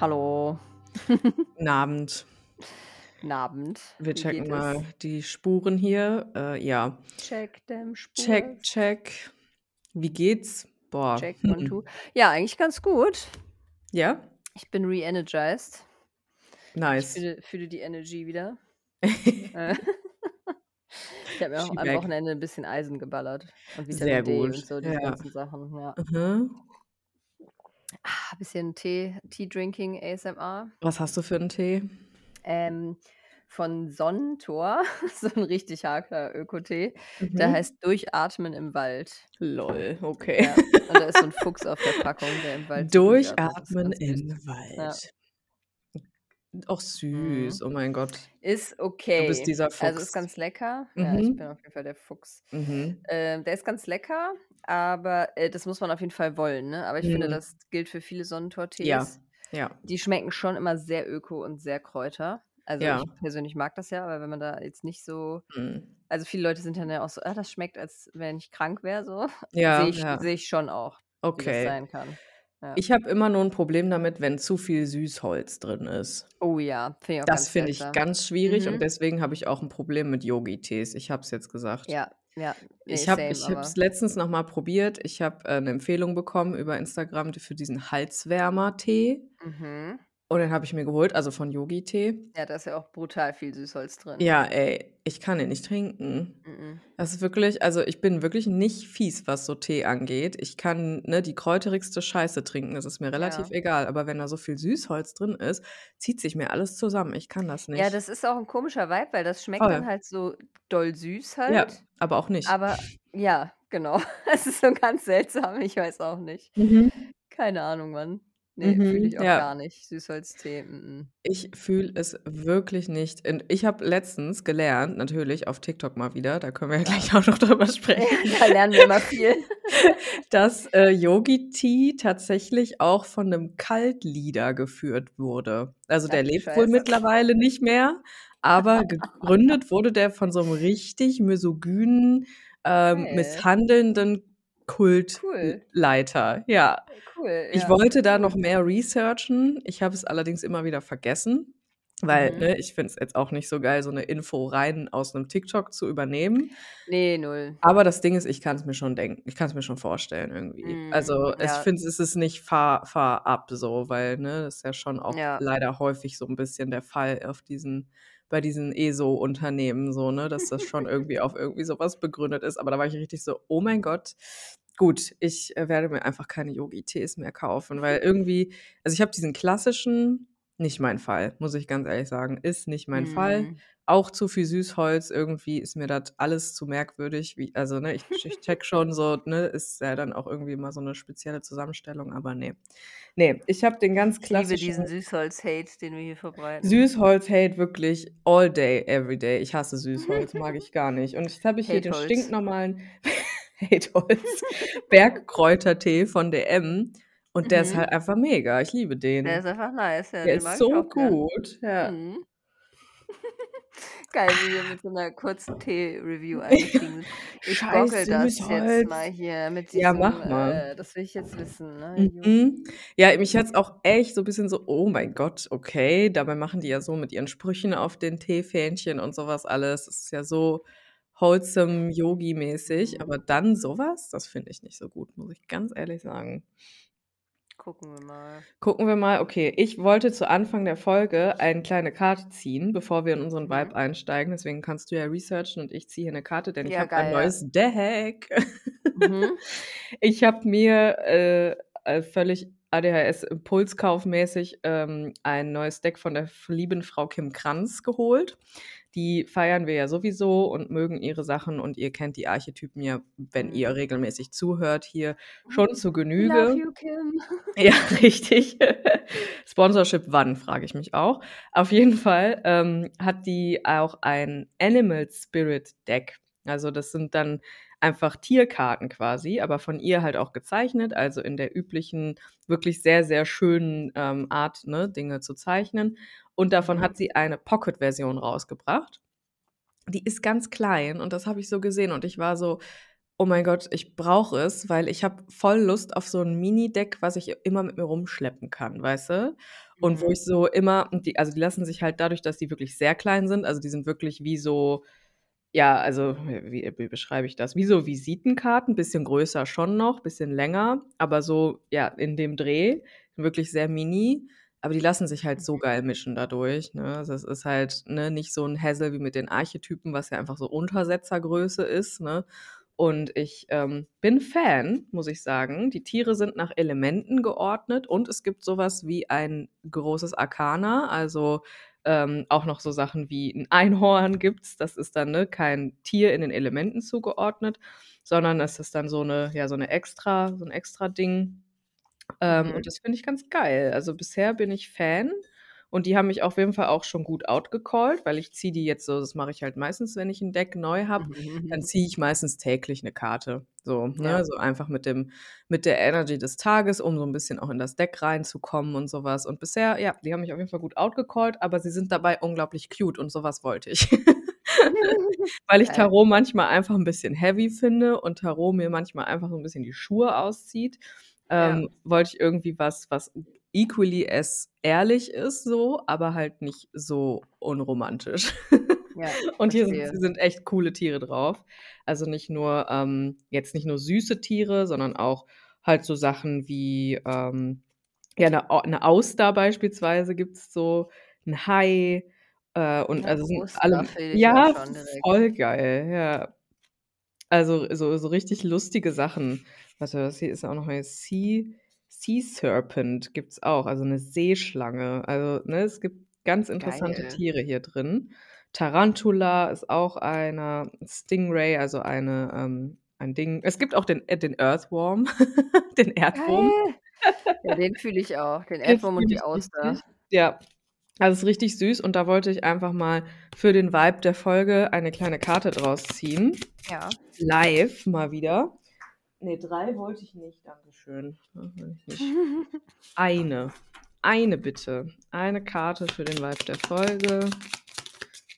Hallo. Guten Abend. Guten Abend. Wir Wie checken mal es? die Spuren hier. Äh, ja. Check them Check, Spurs. check. Wie geht's? Boah. Check, one, two. Ja, eigentlich ganz gut. Ja? Ich bin re-energized. Ich Nice. fühle, fühle die Energy wieder. Äh, ich habe mir auch am. Wochenende ein bisschen Eisen geballert. Und Sehr Vitamin D und gut. so, diese Ja. ganzen Sachen. Ja. Mhm. Ah, bisschen Tee, Tea-Drinking ASMR. Was hast du für einen Tee? Ähm, von Sonnentor, so ein richtig harter Ökotee. Der Mhm. heißt Durchatmen im Wald. Lol, okay. Ja, und da ist so ein Fuchs auf der Packung, der im Wald Durchatmen im. Wald. Auch Mhm. süß. Oh mein Gott. Ist Du bist okay. dieser Also ist Fuchs. ganz lecker. Ja, ich bin Mhm. auf jeden Fall der Fuchs. Mhm. Ähm, der ist ganz lecker, aber äh, das muss man auf jeden Fall wollen. Ne? Aber ich finde, Mhm. das gilt für viele Ja. Sonnentor-Tees. Ja. Die schmecken schon immer sehr öko und sehr Kräuter. Also Ja. ich persönlich mag das ja, aber wenn man da jetzt nicht so, Mhm. also viele Leute sind dann ja auch so, ah, das schmeckt, als wenn ich krank wäre, so. Ja, Sehe ich, ja. sehe ich schon auch, wie das Okay. sein kann. Ja. Ich habe immer nur ein Problem damit, wenn zu viel Süßholz drin ist. Oh ja, finde ich auch Das finde ich ganz schwierig und Mhm. deswegen habe ich auch ein Problem mit Yogi-Tees. Ich habe es jetzt gesagt. Ja, ja, nee, Ich habe es letztens noch mal probiert. Ich habe, äh, 'ne Empfehlung bekommen über Instagram für diesen Halswärmer-Tee mhm. Und den habe ich mir geholt, also von Yogi-Tee. Ja, da ist ja auch brutal viel Süßholz drin. Ja, ey, ich kann den nicht trinken. Mhm. Das ist wirklich also, ich bin wirklich nicht fies, was so Tee angeht. Ich kann, ne, die kräuterigste Scheiße trinken, das ist mir relativ Ja. egal, aber wenn da so viel Süßholz drin ist, zieht sich mir alles zusammen. Ich kann das Ja, nicht. das ist auch ein komischer Vibe, weil das schmeckt dann Voll. halt so doll süß Ja, halt. aber auch nicht. Aber ja, genau. Es ist so ganz seltsam, ich weiß auch nicht. Mhm. Keine Ahnung, Mann. Ne, fühle Mhm, ich auch ja. gar nicht. Süßholztee, mm. Ich fühle es wirklich nicht. Und ich habe letztens gelernt, natürlich auf TikTok mal wieder, da können wir ja gleich auch noch drüber sprechen, Ja, da lernen wir immer viel. dass, äh, Yogi Tea tatsächlich auch von 'nem Cult-Leader geführt wurde. Also, Ach der lebt wohl Scheiße. mittlerweile nicht mehr, aber gegründet wurde der von so 'nem richtig misogynen, ähm, Geil. misshandelnden Cool. Kultleiter. Ja. Cool, Ich ja, wollte da noch cool. mehr researchen. Ich habe es allerdings immer wieder vergessen, weil, Mhm. ne, ich finde es jetzt auch nicht so geil, so 'ne Info rein aus 'nem TikTok zu übernehmen. Ne, null. Aber das Ding ist, ich kann's mir schon denken. Ich kann's mir schon vorstellen irgendwie. Mhm, Also, ich ja. finde, es ist nicht far far up so, weil, ne, das ist ja schon auch Ja. leider häufig so 'n bisschen der Fall auf diesen bei diesen ESO-Unternehmen so, ne, dass das schon irgendwie auf irgendwie so was begründet ist. Aber da war ich richtig so: „Oh mein Gott, gut, ich, äh, werde mir einfach keine Yogi-Tees mehr kaufen“, weil irgendwie also, ich habe diesen klassischen nicht mein Fall, muss ich ganz ehrlich sagen, ist nicht mein Fall. Mhm. Auch zu viel Süßholz, irgendwie ist mir das alles zu merkwürdig, wie also, ne, ich ich checke schon so, ne, ist ja dann auch irgendwie immer so 'ne spezielle Zusammenstellung, aber ne. Ne, ich habe den ganz Ich liebe diesen klassischen Süßholz-Hate, den wir hier verbreiten. Süßholz-Hate wirklich all day, every day. Ich hasse Süßholz, mag ich gar nicht. Und jetzt habe ich hier den stinknormalen Hateholz Bergkräutertee von DM und der ist Mhm. halt einfach mega. Ich liebe Der den. ist einfach nice, ja, Der ist so gern. gut, ja. Mhm. Geil, wie wir mit so 'ner kurzen Tee-Review eingestiegen sind. Ich gockel das jetzt Süßholz. mal hier mit Ja, diesem, mach mal. äh das will ich jetzt wissen, ne? Mhm. Ja, mich hat's auch echt so bisschen so: „Oh mein Gott, okay.“ Dabei machen die ja so mit ihren Sprüchen auf den Teefähnchen und so was alles. Das ist ja so wholesome, Yogi-mäßig, aber Mhm. dann so was, das finde ich nicht so gut, muss ich ganz ehrlich sagen. Gucken wir mal. Gucken wir mal. Okay, ich wollte zu Anfang der Folge eine kleine Karte ziehen, bevor wir in unseren Vibe Mhm. einsteigen. Deswegen kannst du ja researchen und ich ziehe hier 'ne Karte, denn ich Ja, habe ein neues Deck. Mhm. Ich habe mir, äh, äh, völlig ADHS-impulskaufmäßig, ähm, ein neues Deck von der lieben Frau Kim Kranz geholt. Die feiern wir ja sowieso und mögen ihre Sachen und ihr kennt die Archetypen ja, wenn ihr Mhm. regelmäßig zuhört, hier schon zu Love Genüge. you, Kim. Ja, richtig. Sponsorship wann, frage ich mich auch. Auf jeden Fall, ähm, hat die auch ein Animal Spirit Deck. Also, das sind dann einfach Tierkarten quasi, aber von ihr halt auch gezeichnet, also in der üblichen, wirklich sehr, sehr schönen, ähm, Art, ne, Dinge zu zeichnen. Und davon Mhm. hat sie eine Pocket-Version rausgebracht. Die ist ganz klein und das habe ich so gesehen und ich war so: „Oh mein Gott, ich brauche es“, weil ich habe voll Lust auf so 'n Mini-Deck, was ich immer mit mir rumschleppen kann, weißt du? Und wo Mhm. ich so immer die also, die lassen sich halt dadurch, dass die wirklich sehr klein sind also, die sind wirklich wie so ja, also, wie wie beschreibe ich das? Wie so Visitenkarten, bisschen größer schon noch, bisschen länger, aber so, ja, in dem Dreh, wirklich sehr mini, aber die lassen sich halt so Mhm. geil mischen dadurch, ne? Also, es ist halt, ne, nicht so 'n Hassel wie mit den Archetypen, was ja einfach so Untersetzergröße ist, ne? Und ich, ähm, bin Fan, muss ich sagen. Die Tiere sind nach Elementen geordnet und es gibt so was wie ein großes Arkana, also, ähm, auch noch so Sachen wie 'n Einhorn gibt's. Das ist dann, ne, kein Tier in den Elementen zugeordnet, sondern es ist dann so 'ne ja, so 'ne extra so 'n Extrading. Ähm, Mhm. und das finde ich ganz geil. Also, bisher bin ich Fan und die haben mich auf jeden Fall auch schon gut outgecallt, weil ich ziehe die jetzt so das mache ich halt meistens, wenn ich 'n Deck neu habe, dann ziehe ich meistens täglich 'ne Karte, so, Ja. ne? So einfach mit dem mit der Energy des Tages, um so 'n bisschen auch in das Deck reinzukommen und so was. Und bisher ja, die haben mich auf jeden Fall gut outgecallt, aber sie sind dabei unglaublich cute und so was wollte ich. Weil ich. Tarot manchmal einfach 'n bisschen heavy finde und Tarot mir manchmal einfach so 'n bisschen die Schuhe auszieht, Ja. ähm, wollte ich irgendwie was, was equally as ehrlich ist so, aber halt nicht so unromantisch. Ja, Und hier sind sind echt coole Tiere drauf. Also, nicht nur ähm, jetzt nicht nur süße Tiere, sondern auch halt so Sachen wie, ähm, ja, 'ne Au 'ne Auster beispielsweise gibt's so, 'n Hai, äh, und 'Ne also, sind alle ja, voll geil, ja. Also, so so richtig lustige Sachen. Warte, das hier ist auch noch mal Sea Sea Serpent gibt's auch, also 'ne Seeschlange. Also, ne, es gibt ganz interessante Geil. Tiere hier drin. Tarantula ist auch einer, Stingray, also eine ähm, ein Ding es gibt auch den äh, den Earthworm, den Erdwurm. Geil. Ja, den fühle ich auch, den Erdwurm und die Auster. Ja, also, ist richtig süß und da wollte ich einfach mal für den Vibe der Folge eine kleine Karte draus ziehen. Ja. Live mal wieder. Ne, 3 wollte ich nicht, dankeschön. Ne, will ich nicht. Eine. Eine bitte. Eine Karte für den Vibe der Folge.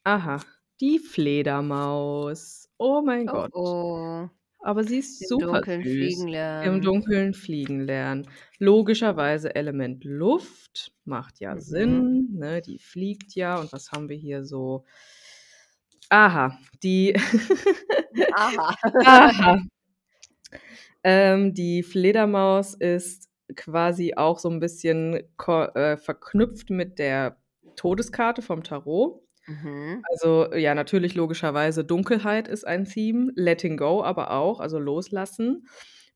Aha, die Fledermaus. Oh mein Oh, Gott. oh. Aber sie ist Im super Dunkeln süß. fliegen Im lernen. Dunkeln fliegen lernen. Logischerweise Element Luft, macht ja Mhm. Sinn, ne? Die fliegt ja und was haben wir hier so? Aha, die Aha. Aha. Ähm, die Fledermaus ist quasi auch so 'n bisschen äh, verknüpft mit der Todeskarte vom Tarot. Mhm. Also, ja, natürlich logischerweise Dunkelheit ist ein Theme, Letting Go aber auch, also Loslassen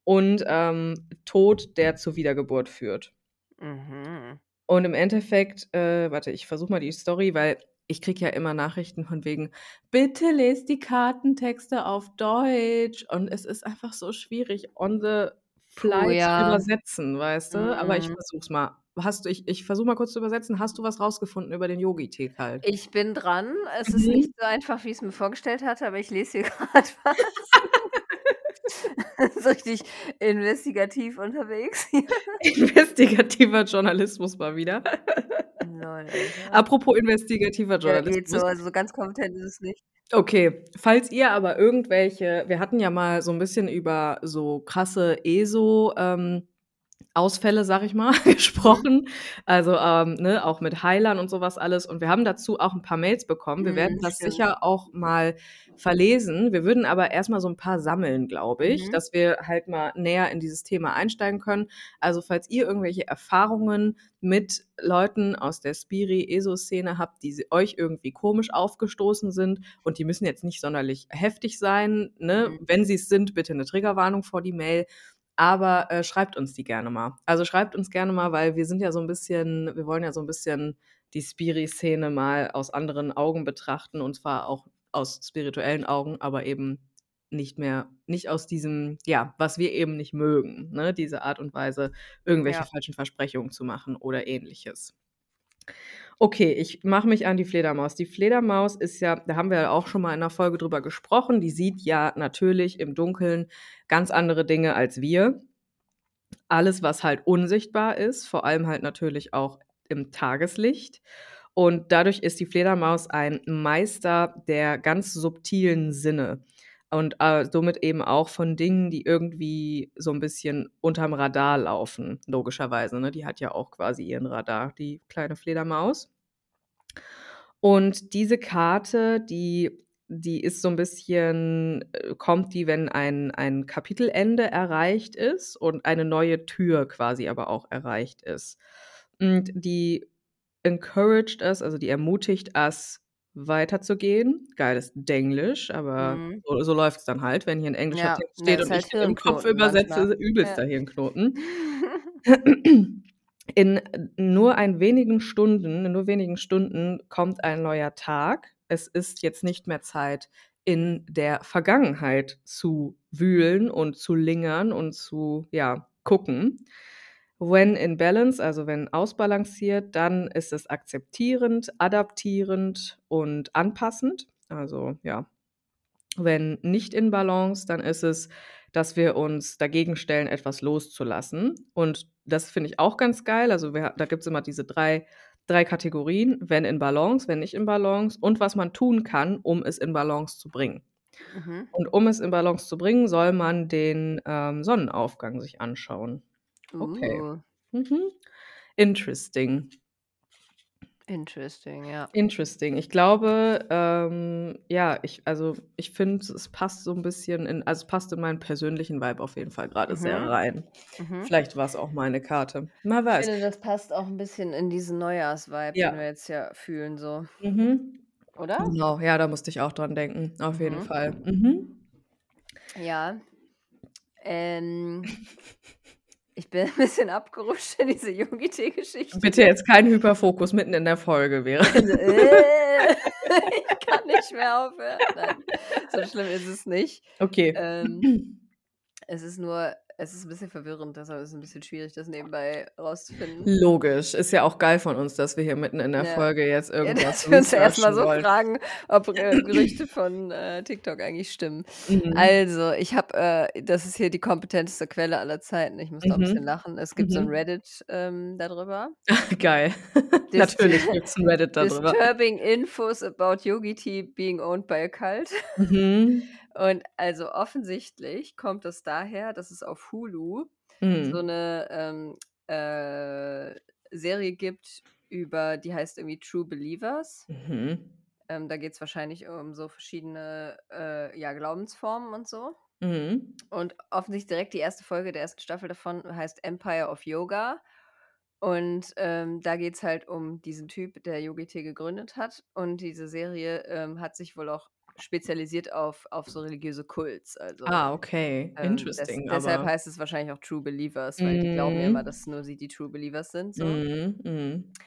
und, ähm, Tod, der zur Wiedergeburt führt. Mhm. Und im Endeffekt äh, warte, ich versuche mal die Story, weil ich kriege ja immer Nachrichten von wegen: „Bitte lest die Kartentexte auf Deutsch.“ Und es ist einfach so schwierig, on the fly zu ja. übersetzen, weißt du? Aber ich Mhm. versuche es mal. Hast du ich ich versuche mal kurz zu übersetzen. Hast du was rausgefunden über den Yogi-Tee kalt? Ich bin dran. Es ist Mhm. nicht so einfach, wie ich's mir vorgestellt hatte, aber ich lese hier grad was. So richtig investigativ unterwegs. Investigativer Journalismus mal wieder. Alter. Apropos investigativer Ja, geht so. Journalismus. Also, so ganz kompetent ist es nicht. Okay, falls ihr aber irgendwelche wir hatten ja mal so 'n bisschen über so krasse ESO, ähm, Ausfälle, sage ich mal, gesprochen. Also, ähm, ne, auch mit Heilern und so was alles. Und wir haben dazu auch 'n paar Mails bekommen. Wir werden Mhm, das stimmt. sicher auch mal verlesen. Wir würden aber erst mal so 'n paar sammeln, glaube ich, Mhm. dass wir halt mal näher in dieses Thema einsteigen können. Also, falls ihr irgendwelche Erfahrungen mit Leuten aus der Spiri-ESO-Szene habt, die euch irgendwie komisch aufgestoßen sind und die müssen jetzt nicht sonderlich heftig sein, ne? Mhm. Wenn sie's sind, bitte 'ne Triggerwarnung vor die Mail, aber, äh, schreibt uns die gerne mal. Also, schreibt uns gerne mal, weil wir sind ja so 'n bisschen wir wollen ja so 'n bisschen die Spiri-Szene mal aus anderen Augen betrachten und zwar auch aus spirituellen Augen, aber eben nicht mehr nicht aus diesem ja, was wir eben nicht mögen, ne? Diese Art und Weise, irgendwelche Ja. falschen Versprechungen zu machen oder Ähnliches. Okay, ich mache mich an die Fledermaus. Die Fledermaus ist ja da haben wir ja auch schon mal in 'ner Folge drüber gesprochen, die sieht ja natürlich im Dunkeln ganz andere Dinge als wir. Alles, was halt unsichtbar ist, vor allem halt natürlich auch im Tageslicht. Und dadurch ist die Fledermaus ein Meister der ganz subtilen Sinne und, äh, somit eben auch von Dingen, die irgendwie so 'n bisschen unterm Radar laufen, logischerweise, ne? Die hat ja auch quasi ihren Radar, die kleine Fledermaus. Und diese Karte, die die ist so 'n bisschen äh, kommt die, wenn ein ein Kapitelende erreicht ist und eine neue Tür quasi aber auch erreicht ist. Und die encouraged us, also die ermutigt us, weiterzugehen. Geiles Denglisch, aber Mhm. so so läuft's dann halt, wenn hier 'n englischer Ja, Text steht und ich halt den im Kopf Hirnknoten manchmal. übersetze, übelster Ja. Hirnknoten. In nur ein wenigen Stunden in nur wenigen Stunden kommt ein neuer Tag. Es ist jetzt nicht mehr Zeit, in der Vergangenheit zu wühlen und zu lingern und zu, ja, gucken. When in balance, also wenn ausbalanciert, dann ist es akzeptierend, adaptierend und anpassend. Also, ja. Wenn nicht in Balance, dann ist es, dass wir uns dagegen stellen, etwas loszulassen. Und das finde ich auch ganz geil. Also, wir da gibt's immer diese 3 3 Kategorien: wenn in Balance, wenn nicht in Balance und was man tun kann, um es in Balance zu bringen. Mhm. Und um es in Balance zu bringen, soll man den, ähm, Sonnenaufgang sich anschauen. Okay. Mhm. Interesting. Interesting, ja. Interesting. Ich glaube, ähm, ja, ich also, ich finde, es passt so 'n bisschen in also, es passt in meinen persönlichen Vibe auf jeden Fall sehr Mhm. rein. Mhm. Vielleicht war's auch meine Karte. Ich weiß. finde, das passt auch 'n bisschen in diesen Neujahrs-Vibe, Ja. den wir jetzt ja fühlen so. Mhm. Oder? Genau, ja, da musste ich auch dran denken, auf jeden Mhm. Fall. Mhm. Ja. Ähm, ich bin 'n bisschen abgerutscht in diese Yogi-Tee-Geschichte. Bitte jetzt kein Hyperfokus mitten in der Folge wäre Also, äh, ich kann nicht mehr aufhören. Nein, so schlimm ist es nicht. Okay. Ähm, es ist nur es ist 'n bisschen verwirrend, deshalb ist es 'n bisschen schwierig, das nebenbei rauszufinden. Logisch. Ist ja auch geil von uns, dass wir hier mitten in der Ja. Folge jetzt Ja, irgendwas dass wir uns erst mal researchen so fragen, ob, äh, Gerüchte von, äh, TikTok eigentlich stimmen. Mhm. Also, ich habe äh, das ist hier die kompetenteste Quelle aller Zeiten. Ich muss da 'n bisschen Mhm. lachen. Es gibt so 'n Mhm. Reddit, ähm, da drüber. Geil. Natürlich gibt's 'n Reddit da drüber. Disturbing infos about Yogi Tea being owned by a cult. Mhm. Und also, offensichtlich kommt das daher, dass es auf Hulu so Mhm. 'ne, ähm, äh, Serie gibt über die heißt irgendwie True Believers. Mhm. Ähm, da geht's wahrscheinlich um so verschiedene, äh, ja, Glaubensformen und so. Mhm. Und offensichtlich direkt die 1. Folge der 1. Staffel davon heißt Empire of Yoga. Und, ähm, da geht's halt um diesen Typ, der Yogi Tee gegründet hat. Und diese Serie, ähm, hat sich wohl auch spezialisiert auf auf so religiöse Kults. Also, Ah, okay. ähm, Interesting, deshalb aber heißt es wahrscheinlich auch True Believers, weil die glauben ja immer, Mhm. dass nur sie die True Believers sind so. Mhm, mhm.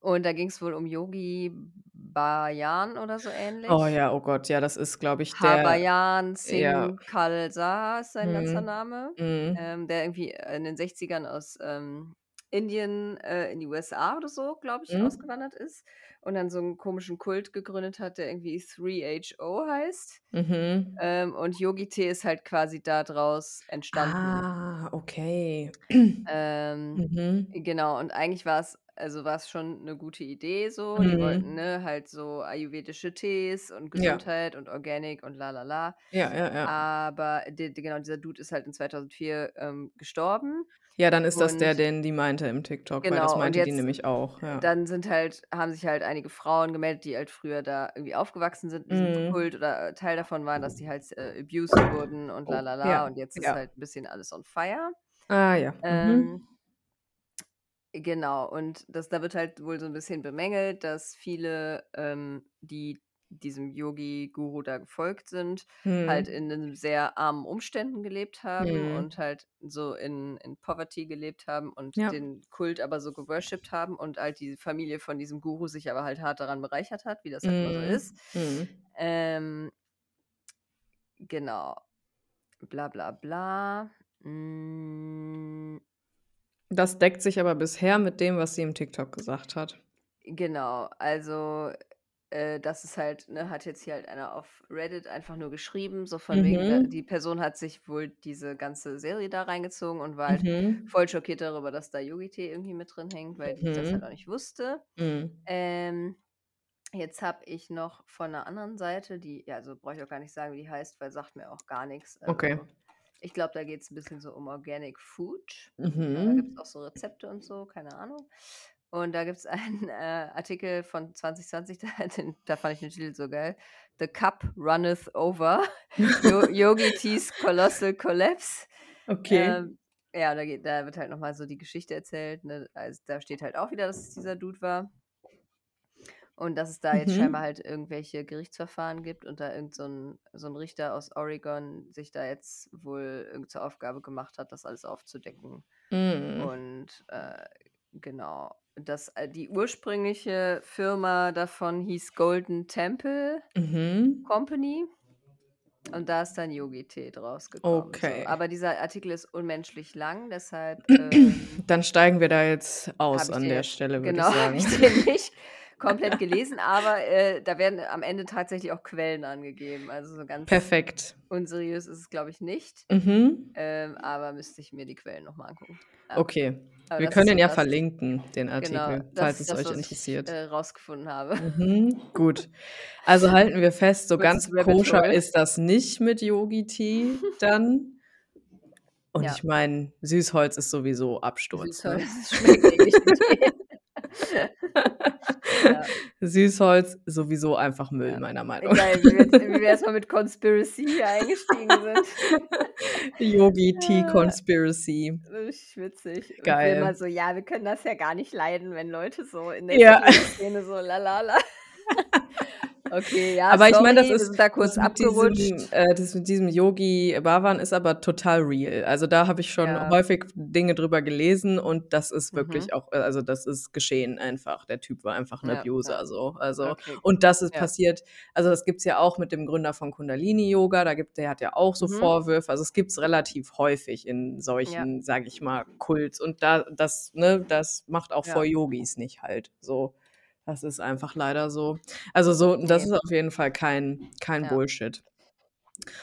Und da ging's wohl um Yogi Bhajan oder so Oh ähnlich. ja, oh Gott, ja, das ist, glaube ich, der Havajan ja. Singh Khalsa ist sein ganzer Mhm. Name, Mhm. ähm, der irgendwie in den 60ern aus, ähm, Indien, äh, in die USA oder so, glaube ich, ausgewandert ist und dann so 'n komischen Kult gegründet hat, der irgendwie 3HO heißt. Mhm. Ähm, und Yogi Tee ist halt quasi da draus entstanden. Ah, okay. Ähm, Mhm. genau, und eigentlich war's also, war's schon 'ne gute Idee so. Die wollten, Mhm. ne, halt so ayurvedische Tees und Ja. Gesundheit und Organic und la la la. Ja, ja, ja. Aber d d genau, dieser Dude ist halt in 2004, ähm, gestorben. Ja, dann ist das der, Und den die meinte im TikTok, weil das Genau, und meinte die jetzt nämlich auch, ja. dann sind halt haben sich halt einige Frauen gemeldet, die halt früher da irgendwie aufgewachsen sind Mhm. Kult oder, äh, Teil davon waren, dass die halt, äh, abused wurden und la Oh, la la. ja, Und jetzt ist ja. halt 'n bisschen alles on fire. Ah ja, mhm. Ähm genau, und das da wird halt wohl so 'n bisschen bemängelt, dass viele, ähm, die diesem Yogi-Guru da gefolgt sind, halt Mhm. in 'nen sehr armen Umständen gelebt haben Mhm. und halt so in in Poverty gelebt haben und Ja. den Kult aber so geworshipped haben und halt die Familie von diesem Guru sich aber halt hart daran bereichert hat, wie das halt immer so Mhm. ist. Mhm. Ähm genau. Bla bla bla. Hm Das deckt sich aber bisher mit dem, was sie im TikTok gesagt hat. Genau, also, äh, das ist halt ne, hat jetzt hier halt einer auf Reddit einfach nur geschrieben, so von wegen, Mhm. die Person hat sich wohl diese ganze Serie da reingezogen und war halt Mhm. voll schockiert darüber, dass da Yogi-Tee irgendwie mit drin hängt, weil die das halt auch Mhm. nicht wusste. Mhm. Ähm, jetzt habe ich noch von 'ner anderen Seite, die ja, also brauche ich auch gar nicht sagen, wie die heißt, weil sagt mir auch gar. Okay. Also, ich glaube, da geht's 'n bisschen so um Organic Food. Da Mhm. auch so Rezepte und so, keine Ahnung. Und da gibt's einen, äh, Artikel von 2020, da den da fand ich den Titel so geil: „The Cup Runneth Over. Yo Yogi Tea's Colossal Collapse.“ Okay. Ähm, ja, da geht da wird halt noch mal so die Geschichte erzählt, ne? Also, da steht halt auch wieder, dass es dieser Dude war. Und dass es da jetzt scheinbar Mhm. halt irgendwelche Gerichtsverfahren gibt und da irgend so 'n so 'n Richter aus Oregon sich da jetzt wohl irgend zur Aufgabe gemacht hat, das alles aufzudecken. Mhm. Und, äh, genau, dass, äh, die ursprüngliche Firma davon hieß Golden Temple Mhm. Company. Und da ist dann Yogi-Tee draus gekommen, so. Okay. Aber dieser Artikel ist unmenschlich lang, deshalb, ähm Dann steigen wir da jetzt aus an den der Stelle, würde genau, ich habe sagen. ich den nicht komplett gelesen, aber, äh, da werden am Ende tatsächlich auch Quellen angegeben. Also, so ganz Perfekt. unseriös ist es, glaube ich, nicht. Mhm. Ähm, aber müsste ich mir die Quellen noch mal angucken. Ja. Okay. Aber Wir können so ja das verlinken, den genau, Artikel, das falls es das, euch was ich, interessiert. äh, rausgefunden habe. Mhm, gut. Also, halten wir fest, so ganz koscher ist das nicht mit Yogi-Tee dann. Und Ja. ich meine, Süßholz ist sowieso Absturz, ne? Süßholz schmeckt ähnlich wie Tee. Ja. Süßholz sowieso einfach Müll, Ja. meiner Meinung Geil, wie wir jetzt wie wir erst mal mit Conspiracy hier eingestiegen sind. Yogi-Tea Ah. Conspiracy. Richtig witzig. Und wir Geil. immer so: „Ja, wir können das ja gar nicht leiden, wenn Leute so in der Ja. Teeszene so la la la.“ Okay, ja, Aber ich sorry, meine, das ist da das kurz mit diesem abgerutscht. äh, das mit diesem Yogi Bhavan ist aber total real. Also, da habe ich schon Ja. häufig Dinge drüber gelesen und das ist Mhm. wirklich auch äh, also, das ist geschehen einfach. Der Typ war einfach 'n Ja, ja. Abuser so. Also Okay. und das ist Ja. passiert also, das gibt's ja auch mit dem Gründer von Kundalini Yoga, da gibt der hat ja auch so Mhm. Vorwürfe. Also, es gibt's relativ häufig in Ja. solchen, sage ich mal, Kults und da das ne, das macht auch vor Ja. Yogis nicht halt, so. Das ist einfach leider so. Also, so das ist auf jeden Fall kein kein Ja. Bullshit.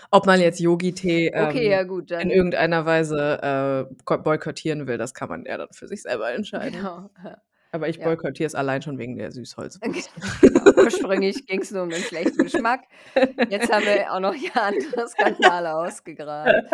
Ob man jetzt Yogi-Tee, Okay, ähm, ja gut, in irgendeiner Weise, äh, ko boykottieren will, das kann man ja dann für sich selber entscheiden. Genau, ja. Aber ich Ja. boykottiere es allein schon wegen der Süßholzwurst. Genau. Ursprünglich ging's nur um den schlechten Geschmack. Jetzt haben wir auch noch hier andere Skandale ausgegraben.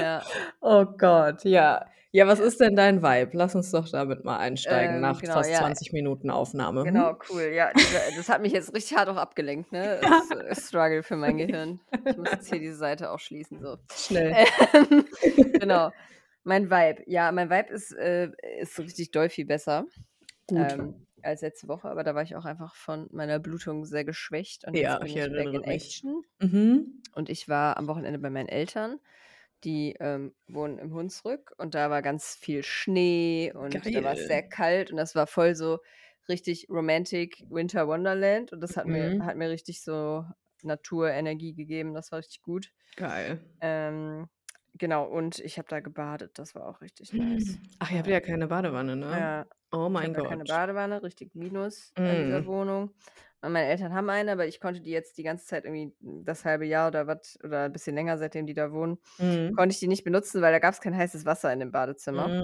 Ja. Oh Gott, ja. Ja, was ist denn dein Vibe? Lass uns doch damit mal einsteigen Ähm, nach genau, fast ja. 20 Minuten Aufnahme, Genau, hm? cool. Ja, das hat mich jetzt richtig hart auch abgelenkt, ne? Das, äh, Struggle für mein Gehirn. Ich muss jetzt hier diese Seite auch schließen, so. Schnell. Ähm, genau. Mein Vibe. Ja, mein Vibe ist, äh ist so richtig doll viel besser, Gut. ähm, als letzte Woche, aber da war ich auch einfach von meiner Blutung sehr geschwächt und Ja, jetzt bin ich ich back in mich. action. Mhm. Und ich war am Wochenende bei meinen Eltern, die, ähm, wohnen im Hunsrück und da war ganz viel Schnee und da war's sehr Geil. kalt und das war voll so richtig romantic Winter Wonderland und das hat mir Mhm. hat mir richtig so Naturenergie gegeben. Das war richtig gut. Geil. Ähm, genau, und ich habe da gebadet, das war auch richtig nice. Ach, ihr habt Ja. keine Badewanne, ne? Ja. Oh Ich mein habe da keine Gott. Badewanne, richtig Minus an dieser Mhm. Wohnung. Und meine Eltern haben eine, aber ich konnte die jetzt die ganze Zeit irgendwie das halbe Jahr oder was oder 'n bisschen länger, seitdem die da wohnen, Mhm. konnte ich die nicht benutzen, weil da gab's kein heißes Wasser in dem Badezimmer.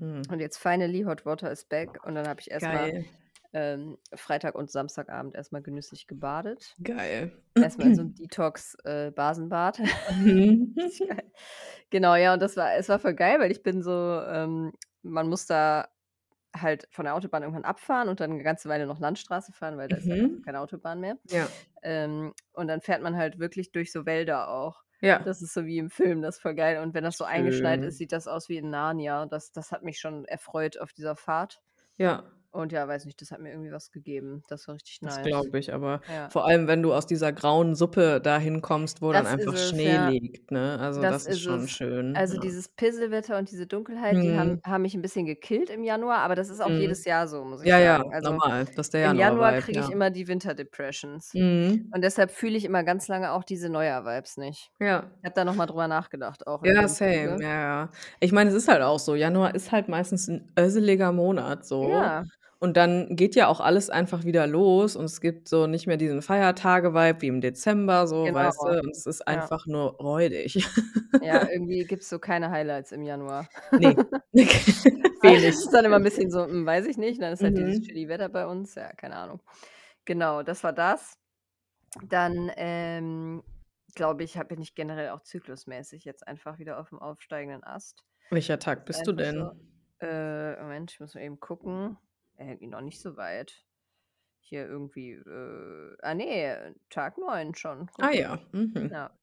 Mhm. Und jetzt finally Hot Water is back und dann habe ich erst mal, Geil. ähm, Freitag und Samstagabend erst mal genüsslich gebadet. Geil. Erst mal in so 'nem Detox, äh. Mhm. Richtig geil. Genau, ja, und das war es war voll geil, weil ich bin so ähm, man muss da halt von der Autobahn irgendwann abfahren und dann 'ne ganze Weile noch Landstraße fahren, weil da ist halt Mhm. keine Autobahn mehr. Ja. Ähm, und dann fährt man halt wirklich durch so Wälder auch. Ja. Das ist so wie im Film, das ist voll geil. Und wenn das so eingeschneit ist, sieht das aus wie in Narnia. Das das hat mich schon erfreut auf dieser Fahrt. Ja. Und ja, weiß nicht, das hat mir irgendwie was gegeben. Das war richtig Das nice. glaube ich, aber Ja. vor allem, wenn du aus dieser grauen Suppe dahin kommst, wo dann Das ist einfach es, Schnee ja. liegt, ne? Also, Das das ist ist schon es. schön, Also, ja. dieses Pisselwetter und diese Dunkelheit, die haben Mhm. haben mich 'n bisschen gekillt im Januar, aber das ist auch Mhm. jedes Jahr so, muss ich Ja, ja, sagen. Also, normal. Das der im Januar kriege ich ja. immer die Winter-Depressions. Mhm. Und deshalb fühle ich immer ganz lange auch diese Neujahr-Vibes nicht. Ja. Ich habe da noch mal drüber nachgedacht, auch Ja, same, ja, ja. Ich meine, es ist halt auch so, Januar ist halt meistens 'n össeliger Monat so. Ja. Und dann geht ja auch alles einfach wieder los und es gibt so nicht mehr diesen Feiertage-Vibe wie im Dezember so, weißt Genau. du? Und es ist Ja. einfach nur räudig. Ja, irgendwie gibt's so keine Highlights im Januar. Ne. Weil Wenig. es ist dann immer 'n bisschen so, hm, weiß ich nicht, dann ist halt dieses Mhm. chilly Wetter bei uns, ja, keine Ahnung. Genau, das war das. Dann, ähm, glaube ich, bin ich generell auch zyklusmäßig jetzt einfach wieder auf'm aufsteigenden Ast. Welcher Tag bist du denn? so äh, Moment, ich muss mal eben gucken. Äh, noch nicht so weit. Hier irgendwie, äh ah ne, Tag 9 schon. Guck Ah mal. ja, mhm. Ja.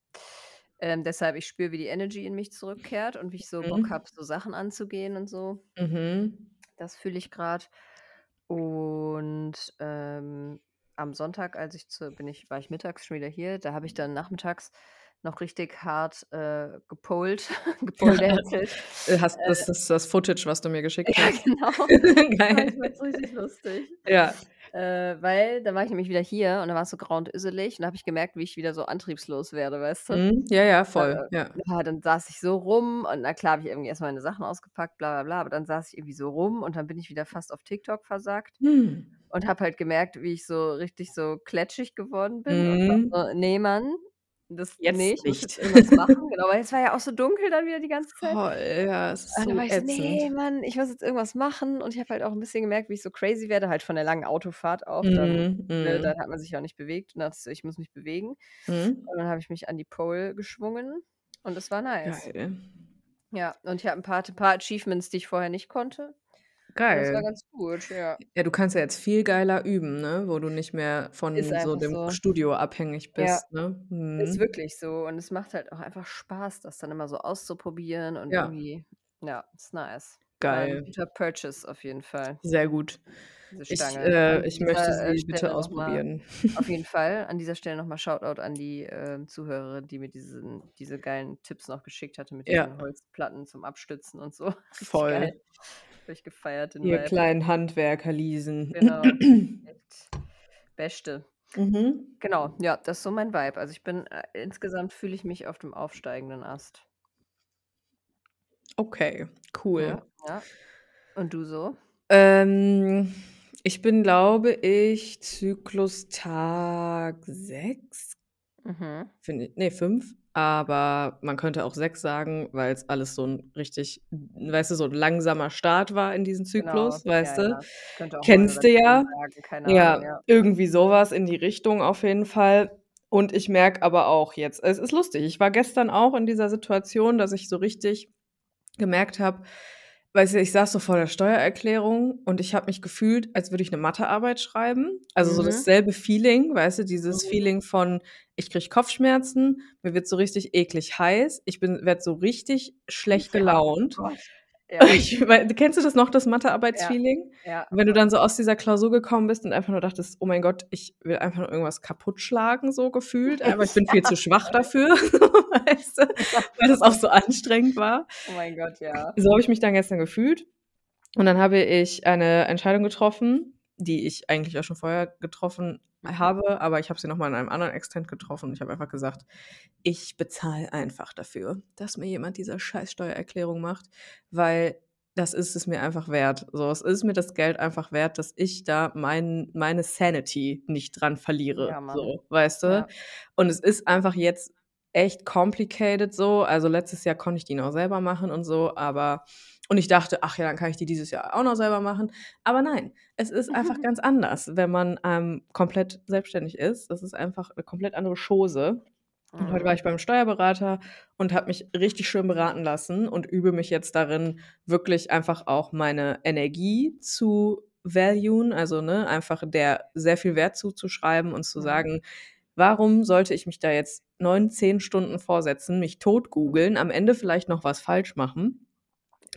Ähm, deshalb, ich spüre, wie die Energy in mich zurückkehrt und wie ich so Bock Mhm. habe, so Sachen anzugehen und so. Mhm. Das fühle ich grad. Und, ähm, am Sonntag, als ich zu bin ich war ich mittags schon wieder hier, da habe ich dann nachmittags noch richtig hart, äh, gepolt, gepoledancelt. Äh, hast Äh das ist das Footage, was du mir geschickt Ja, hast. genau. Geil. Ich fand's richtig lustig. Ja. Äh, weil dann war ich nämlich wieder hier und dann war's so grau und üsselig und da habe ich gemerkt, wie ich wieder so antriebslos werde, weißt du? Mhm. Ja, ja, voll, Äh, ja. ja, dann saß ich so rum und na klar habe ich irgendwie erst mal meine Sachen ausgepackt, bla bla bla, aber dann saß ich irgendwie so rum und dann bin ich wieder fast auf TikTok versackt Hm. und habe halt gemerkt, wie ich so richtig so klatschig geworden bin und Mhm. war so: „Ne, Mann, das Jetzt ne, ich muss nicht. jetzt irgendwas machen.“ Genau, weil es war ja auch so dunkel dann wieder die ganze Zeit. Voll, ja, es ist Und dann so war ich so: „Ne, ätzend. Mann, ich muss jetzt irgendwas machen.“ Und ich habe halt auch 'n bisschen gemerkt, wie ich so crazy werde, halt von der langen Autofahrt auch. Dann ne, mhm. dann hat man sich auch nicht bewegt und dann dachte ich so: „Ich muss mich bewegen.“ Mhm. Und dann habe ich mich an die Pole geschwungen und das war nice. Geil. Ja, und ich habe 'n paar paar Achievements, die ich vorher nicht konnte. Und das war Geil. ganz gut, ja. Ja, du kannst ja jetzt viel geiler üben, ne, wo du nicht mehr von so dem so. Studio abhängig Ja, bist, ne? ist Mhm. wirklich so und es macht halt auch einfach Spaß, das dann immer so auszuprobieren und Ja. irgendwie ja, ist nice. Geil. guter Purchase auf jeden Fall. Sehr gut. Ich äh, ich möchte äh, sie bitte Stelle noch mal ausprobieren. auf jeden Fall an dieser Stelle noch mal Shoutout an die, ähm, Zuhörerin, die mir diesen diese geilen Tipps noch geschickt hatte mit Ja. diesen Holzplatten zum Abstützen und so. Voll. geil. Ich gefeiert, den Ihr Vibe. kleinen Handwerkerliesen. Genau. Beste. Mhm. Genau, ja, das ist so mein Vibe. Also, ich bin äh, insgesamt fühle ich mich auf dem aufsteigenden Ast. Okay, cool. Ja, ja. Und du so? Ähm, ich bin, glaube ich, Zyklustag 6? Mhm. Finde i ne, 5, aber man könnte auch 6 sagen, weil's alles so 'n richtig weißt du, so 'n langsamer Start war in diesen Genau, Zyklus, ja, weißt du? ja. Auch 9 Kennst du 10 ja. keine Ja, Ahnung, ja. irgendwie so was in die Richtung auf jeden Fall. Und ich merke aber auch jetzt es ist lustig, ich war gestern auch in dieser Situation, dass ich so richtig gemerkt habe weißt du, ich saß so vor der Steuererklärung und ich habe mich gefühlt, als würde ich 'ne Mathearbeit schreiben. Also, so Mhm. dasselbe Feeling, weißt du, dieses Mhm. Feeling von: Ich kriege Kopfschmerzen, mir wird so richtig eklig heiß, ich bin werde so richtig schlecht Ja, oh gelaunt. Gott. Ja. Ich kennst du das noch, das Ja. Mathearbeitsfeeling? Ja, Wenn du dann so aus dieser Klausur gekommen bist und einfach nur dachtest: „Oh mein Gott, ich will einfach nur irgendwas kaputtschlagen“, so gefühlt, aber ich bin viel zu schwach Ja. dafür, weißt du, weil das auch so anstrengend war. Oh mein Gott, ja. So habe ich mich dann gestern gefühlt. Und dann habe ich eine Entscheidung getroffen, die ich eigentlich auch schon vorher getroffen. Habe, aber ich habe sie noch mal in einem anderen Extent getroffen. Ich habe einfach gesagt: „Ich bezahle einfach dafür, dass mir jemand diese scheiß Steuererklärung macht, weil das ist es mir einfach wert.“ So, es ist mir das Geld einfach wert, dass ich da mein meine Sanity nicht dran verliere, Ja, so, weißt du? Ja. Und es ist einfach jetzt echt complicated so. Also, letztes Jahr konnte ich die noch selber machen und so, aber und ich dachte: „Ach ja, dann kann ich die dieses Jahr auch noch selber machen.“ Aber nein, es ist einfach ganz anders, wenn man, ähm, komplett selbstständig ist. Das ist einfach 'ne komplett andere Chose. Und heute war Mhm. ich beim Steuerberater und habe mich richtig schön beraten lassen und übe mich jetzt darin, wirklich einfach auch meine Energie zu valuen, also, ne, einfach der sehr viel Wert zuzuschreiben und zu Mhm. sagen: „Warum sollte ich mich da jetzt 9, 10 Stunden vorsetzen, mich tot googeln, am Ende vielleicht noch was falsch machen,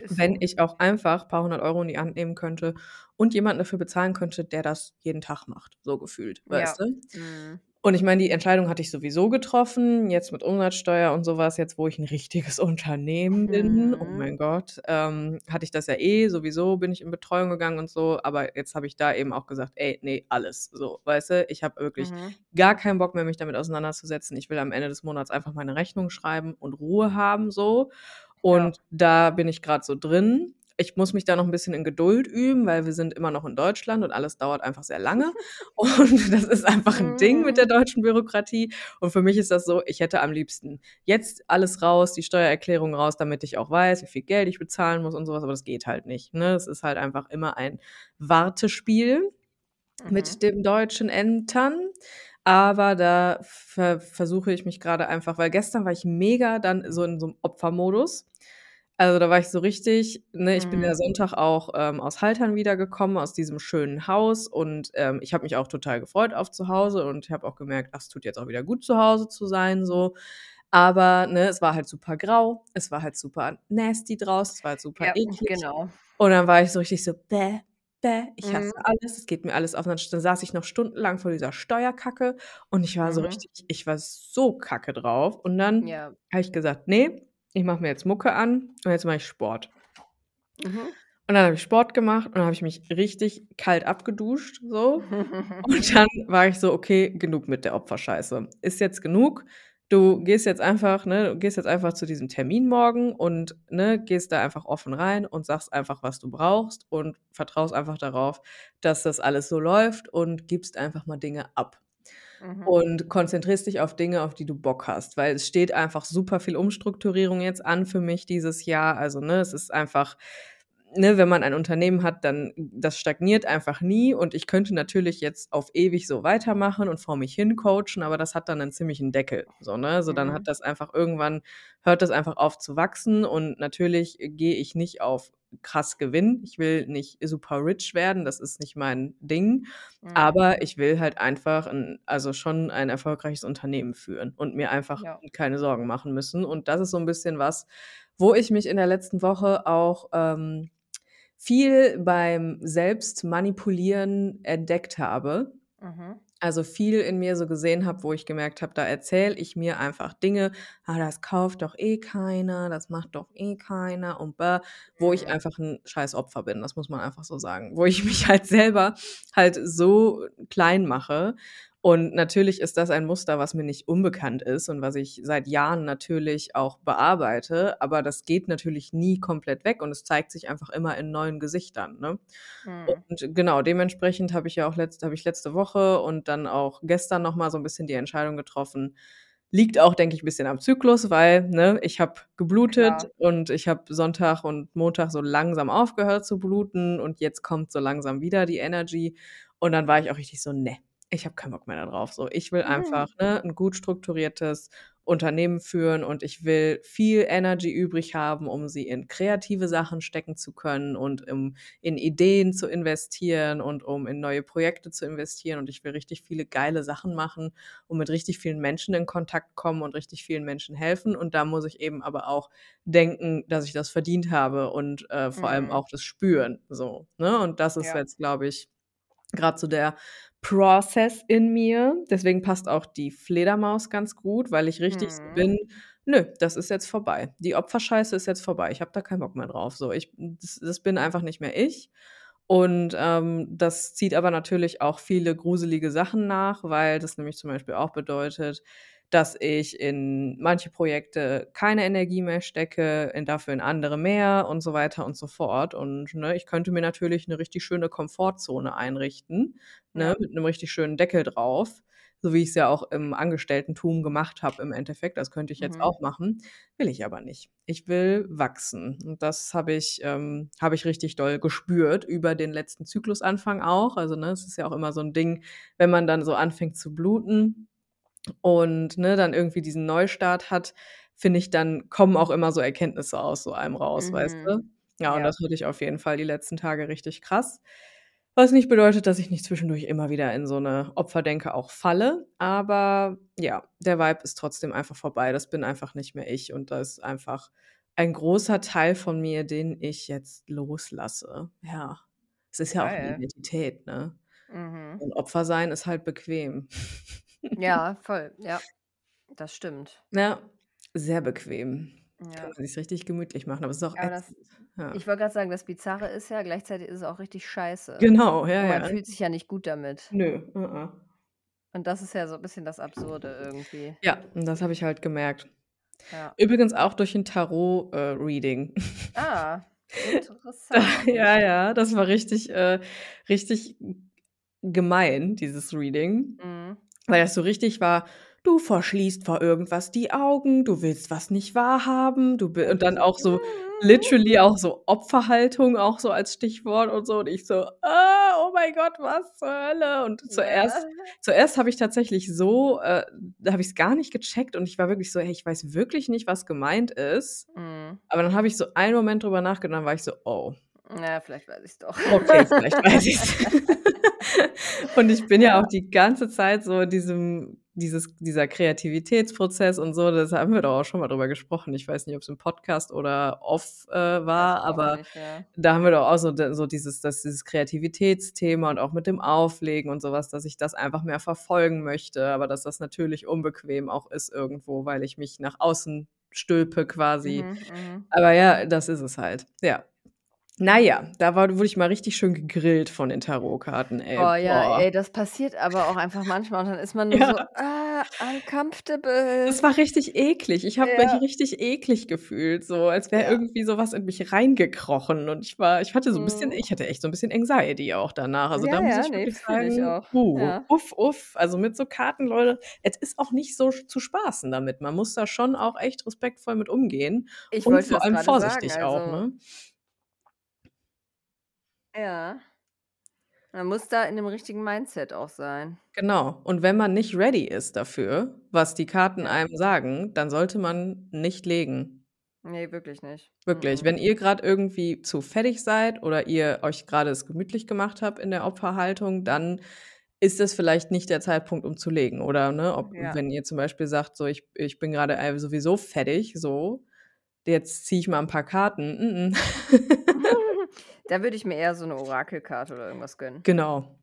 wenn so. ich auch einfach paar hundert Euro in die Hand nehmen könnte und jemanden dafür bezahlen könnte, der das jeden Tag macht“, so gefühlt, Ja. weißt du? Mhm. Und ich meine, die Entscheidung hatte ich sowieso getroffen, jetzt mit Umsatzsteuer und so was, jetzt wo ich 'n richtiges Unternehmen bin, oh Mhm. mein Gott, ähm, hatte ich das ja eh sowieso, bin ich in Betreuung gegangen und so, aber jetzt habe ich da eben auch gesagt: „Ey, ne, alles“, so, weißt du? Ich habe wirklich Mhm. gar keinen Bock mehr, mich damit auseinanderzusetzen. Ich will am Ende des Monats einfach meine Rechnung schreiben und Ruhe haben so. Ja. Und da bin ich grad so drin. ich muss mich da noch ein bisschen in Geduld üben, weil wir sind immer noch in Deutschland und alles dauert einfach sehr lange. Und das ist einfach ein Ding mit der Mhm. deutschen Bürokratie. Und für mich ist das so, ich hätte am liebsten jetzt alles raus, die Steuererklärung raus, damit ich auch weiß, wie viel Geld ich bezahlen muss und sowas. aber das geht halt nicht, ne? Es ist halt einfach immer ein Wartespiel Mhm. mit den deutschen Ämtern. Aber da ver versuche ich mich gerade einfach weil gestern war ich mega dann so in so 'nem Opfermodus. Also, da war ich so richtig ne, ich bin ja Mhm. Sonntag auch, ähm, aus Haltern wiedergekommen, aus diesem schönen Haus und, ähm, ich habe mich auch total gefreut auf zu Hause und habe auch gemerkt: „Ach, es tut jetzt auch wieder gut, zu Hause zu sein“, so. Aber, ne, es war halt super grau, es war halt super nasty draußen, es war halt super Ja, eklig. genau. Und dann war ich so richtig so: „Bäh, bäh, ich hasse Mhm. alles, es geht mir alles auf“ dann st saß ich noch stundenlang vor dieser Steuerkacke und ich war so Mhm. richtig ich war so kacke drauf. Und dann Ja. habe ich gesagt: „Ne, ich mache mir jetzt Mucke an und jetzt mache ich Sport.“ Mhm. Und dann habe ich Sport gemacht und dann habe ich mich richtig kalt abgeduscht so. Und dann war ich so: „Okay, genug mit der Opferscheiße. Ist jetzt genug. Du gehst jetzt einfach ne, du gehst jetzt einfach zu diesem Termin morgen und, ne, gehst da einfach offen rein und sagst einfach, was du brauchst und vertraust einfach darauf, dass das alles so läuft und gibst einfach mal Dinge ab. Mhm. Und konzentrierst dich auf Dinge, auf die du Bock hast, weil es steht einfach super viel Umstrukturierung jetzt an für mich dieses Jahr. Also, ne, es ist einfach ne, wenn man ein Unternehmen hat, dann das stagniert einfach nie und ich könnte natürlich jetzt auf ewig so weitermachen und vor mich hin coachen, aber das hat dann 'nen ziemlichen Deckel, so, ne? Also, dann hat Mhm. das einfach irgendwann hört das einfach auf zu wachsen und natürlich gehe ich nicht auf krass Gewinn. Ich will nicht super rich werden, das ist nicht mein Ding, Mhm. aber ich will halt einfach 'n also, schon ein erfolgreiches Unternehmen führen und mir einfach Ja. keine Sorgen machen müssen. Und das ist so 'n bisschen was, wo ich mich in der letzten Woche auch, ähm, viel beim Selbstmanipulieren entdeckt habe. Mhm. Also, viel in mir so gesehen habe, wo ich gemerkt habe, da erzähle ich mir einfach Dinge: „Ah, das kauft doch eh keiner, das macht doch eh keiner und bäh“, wo ich Mhm. einfach 'n scheiß Opfer bin, das muss man einfach so sagen. Wo ich mich halt selber halt so klein mache. Und natürlich ist das ein Muster, was mir nicht unbekannt ist und was ich seit Jahren natürlich auch bearbeite, aber das geht natürlich nie komplett weg und es zeigt sich einfach immer in neuen Gesichtern, ne? Mhm. Und genau, dementsprechend habe ich ja auch letzt ich letzte Woche und dann auch gestern noch mal so 'n bisschen die Entscheidung getroffen liegt auch, denke ich, 'n bisschen am Zyklus, weil, ne, ich habe geblutet Klar. und ich habe Sonntag und Montag so langsam aufgehört zu bluten und jetzt kommt so langsam wieder die Energy. Und dann war ich auch richtig so: „Ne, ich habe keinen Bock mehr da drauf, so. Ich will einfach, Mhm. ne, 'n gut strukturiertes Unternehmen führen und ich will viel Energy übrig haben, um sie in kreative Sachen stecken zu können und, um in Ideen zu investieren und um in neue Projekte zu investieren. Und ich will richtig viele geile Sachen machen und mit richtig vielen Menschen in Kontakt kommen und richtig vielen Menschen helfen. Und da muss ich eben aber auch denken, dass ich das verdient habe und, äh, vor allem Mhm. auch das spüren, so, ne? Und das ist Ja. jetzt, glaube ich, grad so der Process in mir. Deswegen passt auch die Fledermaus ganz gut, weil ich richtig Mhm. bin: „Nö, das ist jetzt vorbei. Die Opferscheiße ist jetzt vorbei. Ich habe da keinen Bock mehr drauf, so. Ich das das bin einfach nicht mehr ich.“ Und, ähm, das zieht aber natürlich auch viele gruselige Sachen nach, weil das nämlich zum Beispiel auch bedeutet, dass ich in manche Projekte keine Energie mehr stecke, in dafür in andere mehr und so weiter und so fort. Und, ne, ich könnte mir natürlich 'ne richtig schöne Komfortzone einrichten, ne, Ja. mit 'nem richtig schönen Deckel drauf, so wie ich's ja auch im Angestellten-Tum gemacht habe im Endeffekt. Das könnte ich jetzt Mhm. auch machen, will ich aber nicht. Ich will wachsen. Und das habe ich ähm, habe ich richtig doll gespürt über den letzten Zyklusanfang auch. Also, ne, es ist ja auch immer so 'n Ding, wenn man dann so anfängt zu bluten und, ne, dann irgendwie diesen Neustart hat, finde ich, dann kommen auch immer so Erkenntnisse aus so einem raus, weißt Mhm. du? Ja, und Ja. das hatte ich auf jeden Fall die letzten Tage richtig krass. Was nicht bedeutet, dass ich nicht zwischendurch immer wieder in so 'ne Opferdenke auch falle, aber ja, der Vibe ist trotzdem einfach vorbei. Das bin einfach nicht mehr ich und da ist einfach ein großer Teil von mir, den ich jetzt loslasse. Ja. Es ist ja auch 'ne Geil. Identität, ne? Mhm. Und Opfer sein ist halt bequem. Ja, voll. Ja, das stimmt. Ja, sehr bequem. Kann Ja. man sich's richtig gemütlich machen, aber es ist auch Aber das ätzend, ja. ich wollte grad sagen, das Bizarre ist ja, gleichzeitig ist es auch richtig scheiße. Genau, ja, Und man ja. fühlt sich ja nicht gut damit. Nö, ä-ä. Und das ist ja so 'n bisschen das Absurde irgendwie. Ja, und das habe ich halt gemerkt. Ja. Übrigens auch durch 'n Tarot äh, Reading. Ah. Interessant. Ja, ja, das war richtig, äh richtig gemein, dieses Reading, Mhm. Weil das so richtig war: „Du verschließt vor irgendwas die Augen, du willst was nicht wahrhaben, du bi“ und dann auch so literally auch so Opferhaltung auch so als Stichwort und so und ich so: „Ah, oh mein Gott, was zur Hölle?“ Und zuerst Ja. zuerst habe ich tatsächlich so äh, da habe ich's gar nicht gecheckt und ich war wirklich so: „Hey, ich weiß wirklich nicht, was gemeint ist.“ Mhm. Aber dann habe ich so einen Moment drüber nachgedacht, dann war ich so: „Oh, Na, vielleicht weiß ich's doch. okay, vielleicht weiß ich's.“ Und ich bin ja auch die ganze Zeit so in diesem dieses dieser Kreativitätsprozess und so, das haben wir doch auch schon mal drüber gesprochen. Ich weiß nicht, ob's im Podcast oder off, äh, war, ich aber nicht, ja. da haben wir doch auch so so dieses das dieses Kreativitätsthema und auch mit dem Auflegen und so was, dass ich das einfach mehr verfolgen möchte, aber dass das natürlich unbequem auch ist irgendwo, weil ich mich nach außen stülpe quasi. Mhm, mhm. Aber ja, das ist es halt, ja. Na ja, da war wurde ich mal richtig schön gegrillt von den Tarotkarten, ey. Boah, ja, Boah. ey, das passiert aber auch einfach manchmal und dann ist man nur so: Ja. „Ah, uncomfortable.“ Das war richtig eklig. Ich habe mich Ja. richtig eklig gefühlt, so als wäre Ja. irgendwie so was in mich reingekrochen und ich war ich hatte so 'n bisschen Mhm. ich hatte echt so 'n bisschen Anxiety auch danach. Also, da muss ich ne, wirklich fühle ich sagen, auch. puh, Ja. uff, uff. Also, mit so Karten, Leute, es ist auch nicht so zu spaßen damit. Man muss da schon auch echt respektvoll mit umgehen Ich und vor allem grade sagen, vorsichtig auch, also ne? Ja. Man muss da in dem richtigen Mindset auch sein. Genau. Und wenn man nicht ready ist dafür, was die Karten einem sagen, dann sollte man nicht legen. Ne, wirklich nicht. Wirklich. Mm-mm. Wenn ihr grad irgendwie zu fertig seid oder ihr euch grade es gemütlich gemacht habt in der Opferhaltung, dann ist das vielleicht nicht der Zeitpunkt, um zu legen. Oder, ne, ob Ja. wenn ihr zum Beispiel sagt, so: „Ich ich bin grade, äh, sowieso fertig, so, jetzt ziehe ich mal 'n paar Karten.“ Mm-mm. Da würde ich mir eher so 'ne Orakelkarte oder irgendwas gönnen. Genau.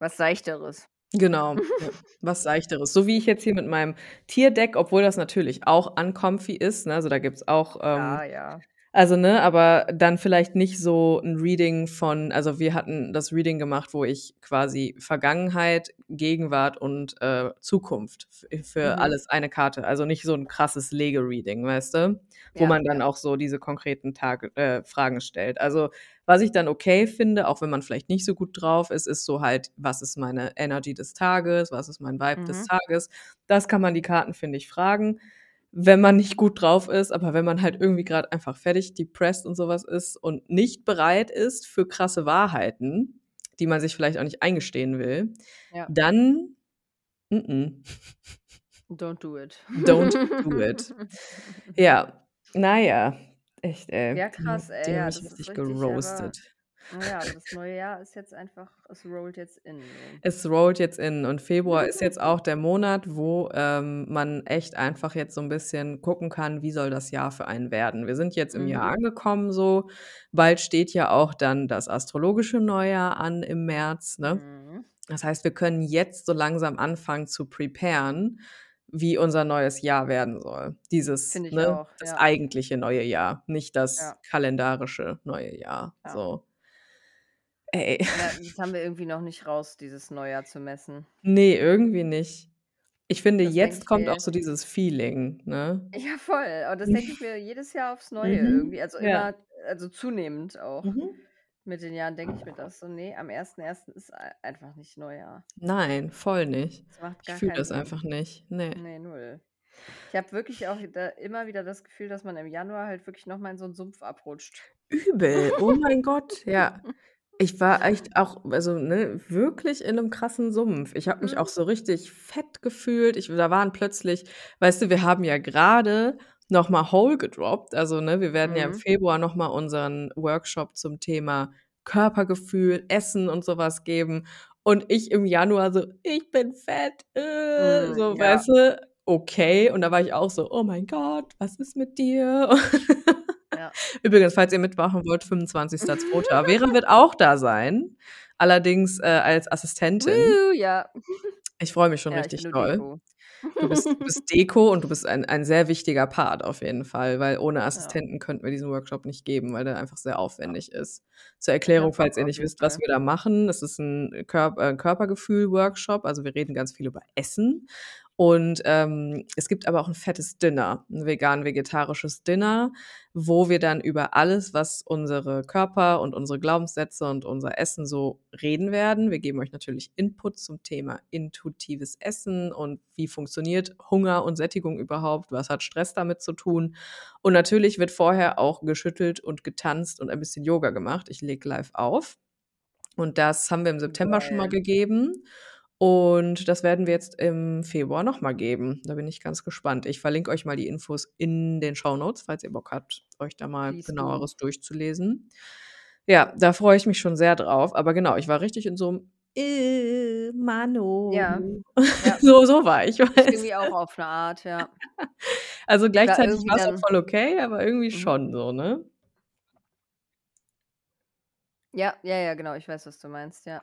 Was Seichteres. Genau, ja. Was Seichteres. So wie ich jetzt hier mit meinem Tierdeck, obwohl das natürlich auch uncomfy ist, ne? Also, da gibt's auch, ähm Klar, ja. Also, ne, aber dann vielleicht nicht so 'n Reading von also, wir hatten das Reading gemacht, wo ich quasi Vergangenheit, Gegenwart und, äh, Zukunft für Mhm. alles eine Karte also, nicht so 'n krasses Lege-Reading, weißt du? Wo Ja, man dann ja. auch so diese konkreten Tage äh, Fragen stellt. Also, was ich dann okay finde, auch wenn man vielleicht nicht so gut drauf ist, ist so halt: „Was ist meine Energy des Tages? Was ist mein Vibe des Mhm. Tages?“ Das kann man die Karten, finde ich, fragen, wenn man nicht gut drauf ist. Aber wenn man halt irgendwie grad einfach fertig depressed und so was ist und nicht bereit ist für krasse Wahrheiten, die man sich vielleicht auch nicht eingestehen will, Ja. dann mm-mm. Don't do it. Don't do it. Ja, na ja, echt, ey. Ja, krass, ey, die haben ja, mich das ist richtig geroastet. Na ja, aber das neue Jahr ist jetzt einfach es rollt jetzt in. Es rollt jetzt in und Februar ist jetzt auch der Monat, wo, ähm, man echt einfach jetzt so 'n bisschen gucken kann, wie soll das Jahr für einen werden? Wir sind jetzt im Jahr Mhm. angekommen so. Bald steht ja auch dann das astrologische Neujahr an im März, ne? Mhm. Das heißt, wir können jetzt so langsam anfangen zu preparen, wie unser neues Jahr werden soll. Dieses, ne, auch, das ja. eigentliche neue Jahr, nicht das Ja. kalendarische neue Jahr, Ja. so. Ey. Ja, das haben wir irgendwie noch nicht raus, dieses Neujahr zu messen. Ne, irgendwie nicht. Ich finde, Das jetzt kommt auch so dieses Feeling, ne? Ja, voll. Und das denke ich mir jedes Jahr aufs Neue Mhm, irgendwie. Also, ja. immer also, zunehmend auch. Mhm. Mit den Jahren denke ich mir das so: „Ne, am 1.1. ist ei einfach nicht Neujahr.“ Nein, voll nicht. Ich fühle das Sinn. einfach nicht, ne. Ne, null. Ich habe wirklich auch immer wieder das Gefühl, dass man im Januar halt wirklich noch mal in so 'n Sumpf abrutscht. Übel, oh mein Gott, ja. Ich war echt auch also, ne, wirklich in 'nem krassen Sumpf. Ich habe mich auch Mhm. so richtig fett gefühlt. Ich da waren plötzlich weißt du, wir haben ja grade noch mal Whole gedroppt. Also, ne, wir werden ja im Mhm. Februar noch mal unseren Workshop zum Thema Körpergefühl, Essen und so was geben. Und ich im Januar so: „Ich bin fett, äh“, Mhm, so, ja. weißt du? Okay. Und da war ich auch so: „Oh mein Gott, was ist mit dir?“ Ja. Übrigens, falls ihr mitmachen wollt, 25.2. Vera wird auch da sein, allerdings, äh, als Assistentin. Woo, ja. Ich freue mich schon Ja, richtig. Deko. Du bist du bist Deko und du bist ein ein sehr wichtiger Part auf jeden Fall, weil ohne Ja. Assistenten könnten wir diesen Workshop nicht geben, weil der einfach sehr Ja. aufwendig ist. Zur Erklärung, falls ihr nicht wisst, was wir da machen. Es ist 'n Kör äh, Körpergefühl-Workshop, also, wir reden ganz viel über Essen Und ähm, es gibt aber auch ein fettes Dinner, ein vegan-vegetarisches Dinner, wo wir dann über alles, was unsere Körper und unsere Glaubenssätze und unser Essen so reden werden. Wir geben euch natürlich Input zum Thema intuitives Essen und wie funktioniert Hunger und Sättigung überhaupt, was hat Stress damit zu tun. Und natürlich wird vorher auch geschüttelt und getanzt und ein bisschen Yoga gemacht. Ich lege live auf. Und das haben wir im September schon mal gegeben. Und das werden wir jetzt im Februar noch mal geben. Da bin ich ganz gespannt. Ich verlinke euch mal die Infos in den Shownotes, falls ihr Bock habt, euch da mal do. genaueres durchzulesen. Ja, da freue ich mich schon sehr drauf. Aber genau, ich war richtig in so einem äh, Mano. Ja, ja. so, so war ich. Weißt? irgendwie auch auf eine Art, ja. Also gleichzeitig war es voll okay, aber irgendwie Mhm. schon so, ne? Ja, ja, ja, genau, ich weiß, was du meinst, ja.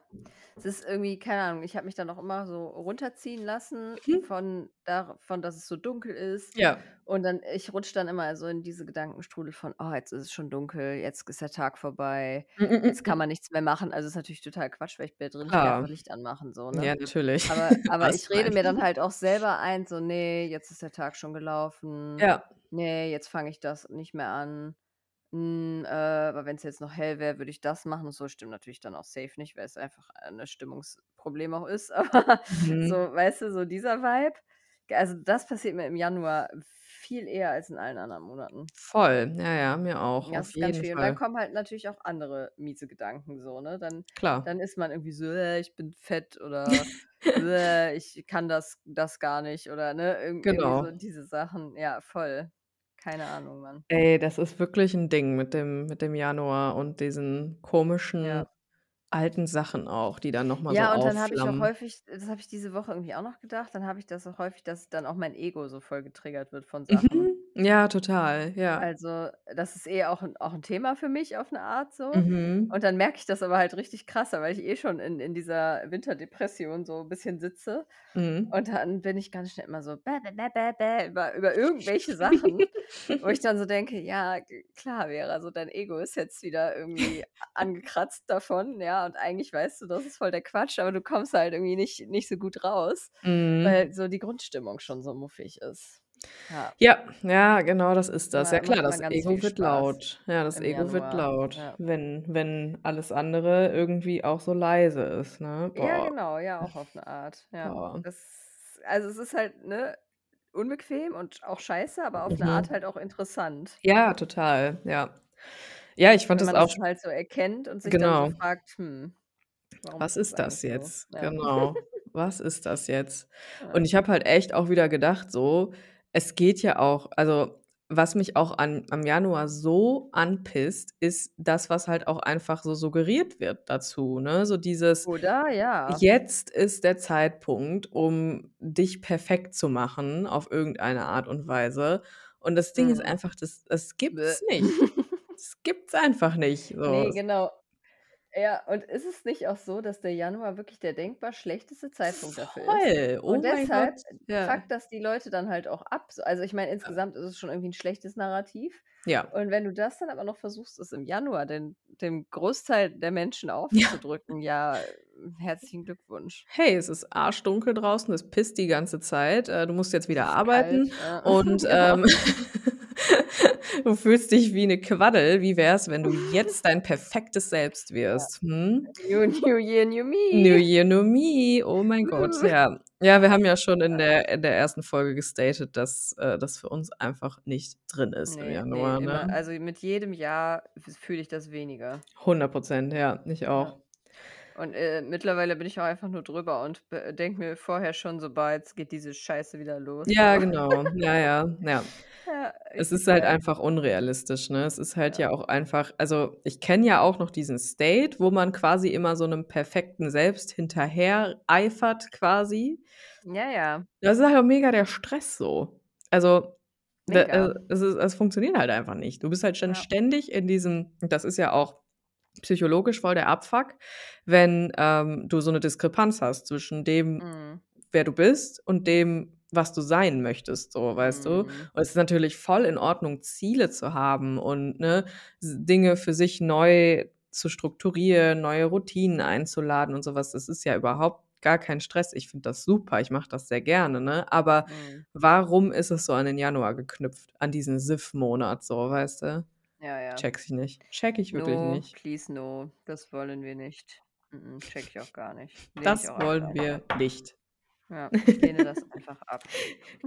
Es ist irgendwie, keine Ahnung, ich habe mich dann auch immer so runterziehen lassen Mhm. von davon, dass es so dunkel ist. Ja. Und dann, ich rutsche dann immer so in diese Gedankenstrudel von, oh, jetzt ist es schon dunkel, jetzt ist der Tag vorbei, Mm, mm, jetzt mm, kann mm. man nichts mehr machen. Also ist natürlich total Quatsch, weil ich bin ja drin, ich kann Klar. einfach Licht anmachen, so, ne? Ja, natürlich. Aber, aber ich rede mir dann halt auch selber ein, so, nee, jetzt ist der Tag schon gelaufen. Ja. Nee, jetzt fange ich das nicht mehr an. Hm, äh, aber wenn es jetzt noch hell wäre, würde ich das machen. Und so stimmt natürlich dann auch safe nicht, weil es einfach ein Stimmungsproblem auch ist. Aber Mhm. so, weißt du, so dieser Vibe. Also das passiert mir im Januar viel eher als in allen anderen Monaten. Voll. Ja, ja, mir auch. Ja, Auf das ist ganz jeden schwierig. Und dann Fall. kommen halt natürlich auch andere miese Gedanken so, ne? Dann, Klar. dann ist man irgendwie so, äh, ich bin fett oder äh, ich kann das, das gar nicht oder ne? Irg irgendwie so Genau. diese Sachen. Ja, voll. Keine Ahnung, Mann. Ey, das ist wirklich ein Ding mit dem mit dem Januar und diesen komischen Ja. alten Sachen auch, die dann noch mal so Ja, und dann habe ich auch aufflammen. häufig das habe ich diese Woche irgendwie auch noch gedacht, dann habe ich das auch häufig, dass dann auch mein Ego so voll getriggert wird von Sachen. Ja, total, ja. Also, das ist eh auch 'n auch 'n Thema für mich auf 'ne Art so. Mhm. Und dann merke ich das aber halt richtig krass, weil ich eh schon in in dieser Winterdepression so 'n bisschen sitze. Mhm. Und dann bin ich ganz schnell immer so bä, bä, bä, bä, bä über über irgendwelche Sachen, wo ich dann so denke: „Ja, klar, Vera, so dein Ego ist jetzt wieder irgendwie angekratzt davon, ja, und eigentlich weißt du, das ist voll der Quatsch, aber du kommst halt irgendwie nicht nicht so gut raus, Mhm. weil so die Grundstimmung schon so muffig ist.“ Ja. Ja, ja, genau das ist das. Ma Ja klar, das Ego wird Spaß laut. Ja, das Ego wird Januar, laut, ja. wenn wenn alles andere irgendwie auch so leise ist, ne? Ja, Boah. genau, ja, auch auf 'ne Art, ja. Das also, es ist halt, ne, unbequem und auch scheiße, aber auf Mhm. Art halt auch interessant. Ja, total, ja. Ja, ich fand Wenn das man auch das halt so erkennt und sich dann so Genau. fragt: „Hm, Was ist das das so?“ jetzt? Ja. Genau. Was ist das jetzt? Ja. Und ich habe halt echt auch wieder gedacht so, es geht ja auch also, was mich auch an am Januar so anpisst, ist das, was halt auch einfach so suggeriert wird dazu, ne? So dieses: Oder? Ja. „Jetzt ist der Zeitpunkt, um dich perfekt zu machen auf irgendeine Art und Weise.“ Und das Ding ist Mhm. einfach, das das gibt's nicht. Das gibt's einfach nicht, so. Ne, genau. Ja, und ist es nicht auch so, dass der Januar wirklich der denkbar schlechteste Zeitpunkt dafür ist? Voll. Oh Und mein deshalb Gott, ja. fuckt das die Leute dann halt auch ab. So also, ich meine, insgesamt ist es schon irgendwie 'n schlechtes Narrativ. Ja. Und wenn du das dann aber noch versuchst, es im Januar den dem Großteil der Menschen Ja. aufzudrücken, ja, herzlichen Glückwunsch. Hey, es ist arschdunkel draußen, es pisst die ganze Zeit. Äh, du musst jetzt wieder ist arbeiten kalt, ja. und, Genau. ähm, du fühlst dich wie 'ne Quaddel. Wie wär's, wenn du jetzt dein perfektes Selbst wirst, hm? New New Year, New New Me. Year, New Me. Oh mein Gott, ja. Ja, wir haben ja schon in der in der ersten Folge gestatet, dass, äh, das für uns einfach nicht drin ist im Ne, ne, Januar, immer. ne? Also, mit jedem Jahr fühle ich das weniger. 100% ja, ich Ja. Und, äh, mittlerweile bin ich auch einfach nur drüber und denke mir vorher schon so: „Boah, jetzt geht diese Scheiße wieder los“, Ja, genau. Ja, ja, ja. Ja, Es ist halt geil. einfach unrealistisch, ne? Es ist halt Ja. ja auch einfach also, ich kenne ja auch noch diesen State, wo man quasi immer so 'nem perfekten Selbst hinterhereifert quasi. Ja, ja. Das ist halt auch mega der Stress so. Also, da äh, es ist es funktioniert halt einfach nicht. Du bist halt Ja. ständig in diesem und das ist ja auch psychologisch voll der Abfuck, wenn, ähm, du so 'ne Diskrepanz hast zwischen dem, Mhm. wer du bist und dem, was du sein möchtest, so, weißt du? Mhm. Und es ist natürlich voll in Ordnung, Ziele zu haben und, ne, Dinge für sich neu zu strukturieren, neue Routinen einzuladen und so was. Das ist ja überhaupt gar keinen Stress. Ich finde das super, ich mache das sehr gerne, ne? Aber Mhm. warum ist es so an den Januar geknüpft, an diesen Siff-Monat so, weißt du? Ja, ja. Checke ich nicht. Checke ich wirklich No, nicht. please no, das wollen wir nicht. Mm-mm, checke ich auch gar nicht. Lehne Das wollen wir ab. nicht. Ja, ich lehne das einfach ab.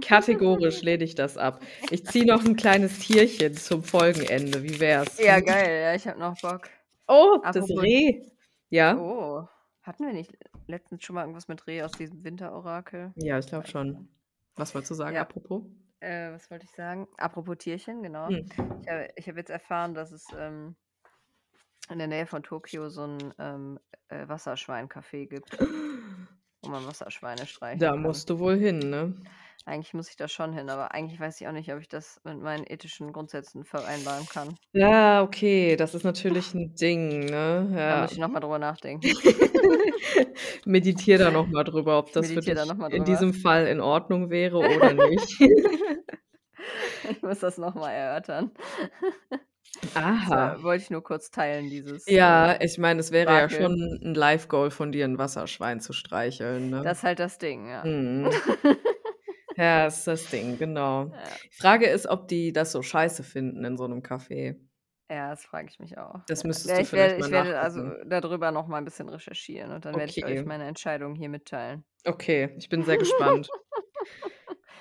Kategorisch lehne ich das ab. Ich ziehe noch 'n kleines Tierchen zum Folgenende. Wie wär's? Ja, geil, ja, ich habe noch Bock. Oh, das Apropos Reh. Ja? Oh, hatten wir nicht letztens schon mal irgendwas mit Reh aus diesem Winterorakel? Ja, ich glaube schon. Was wolltest du sagen, Ja. apropos? Äh, was wollte ich sagen? Apropos Tierchen, genau. Hm. Ich habe habe jetzt erfahren, dass es, ähm, in der Nähe von Tokio so 'n, ähm, äh, Wasserschwein-Café gibt, wo man Wasserschweine streicheln Da kann. musst du wohl hin, ne? Eigentlich muss ich da schon hin, aber eigentlich weiß ich auch nicht, ob ich das mit meinen ethischen Grundsätzen vereinbaren kann. Ja, okay, das ist natürlich 'n Ding, ne? Da Ja. muss ich noch mal drüber nachdenken. Meditiere da noch mal drüber, ob das für da dich in diesem Fall in Ordnung wäre oder nicht. Muss das noch mal erörtern. Aha. äh, wollte ich nur kurz teilen, dieses, Ja, äh, ich meine, es wäre ja Orakel. schon 'n Life Goal von dir, 'n Wasserschwein zu streicheln, ne? Das ist halt das Ding, ja. Mhm. Ja, ist das Ding, genau. Ja. Die Frage ist, ob die das so scheiße finden in so 'nem Café. Ja, das frage ich mich auch. Das Ja. müsstest Ja, du ich vielleicht werde mal ich werde also nachgucken. da drüber noch mal 'n bisschen recherchieren und dann werde ich euch Okay. meine Entscheidung hier mitteilen. Okay, ich bin sehr gespannt.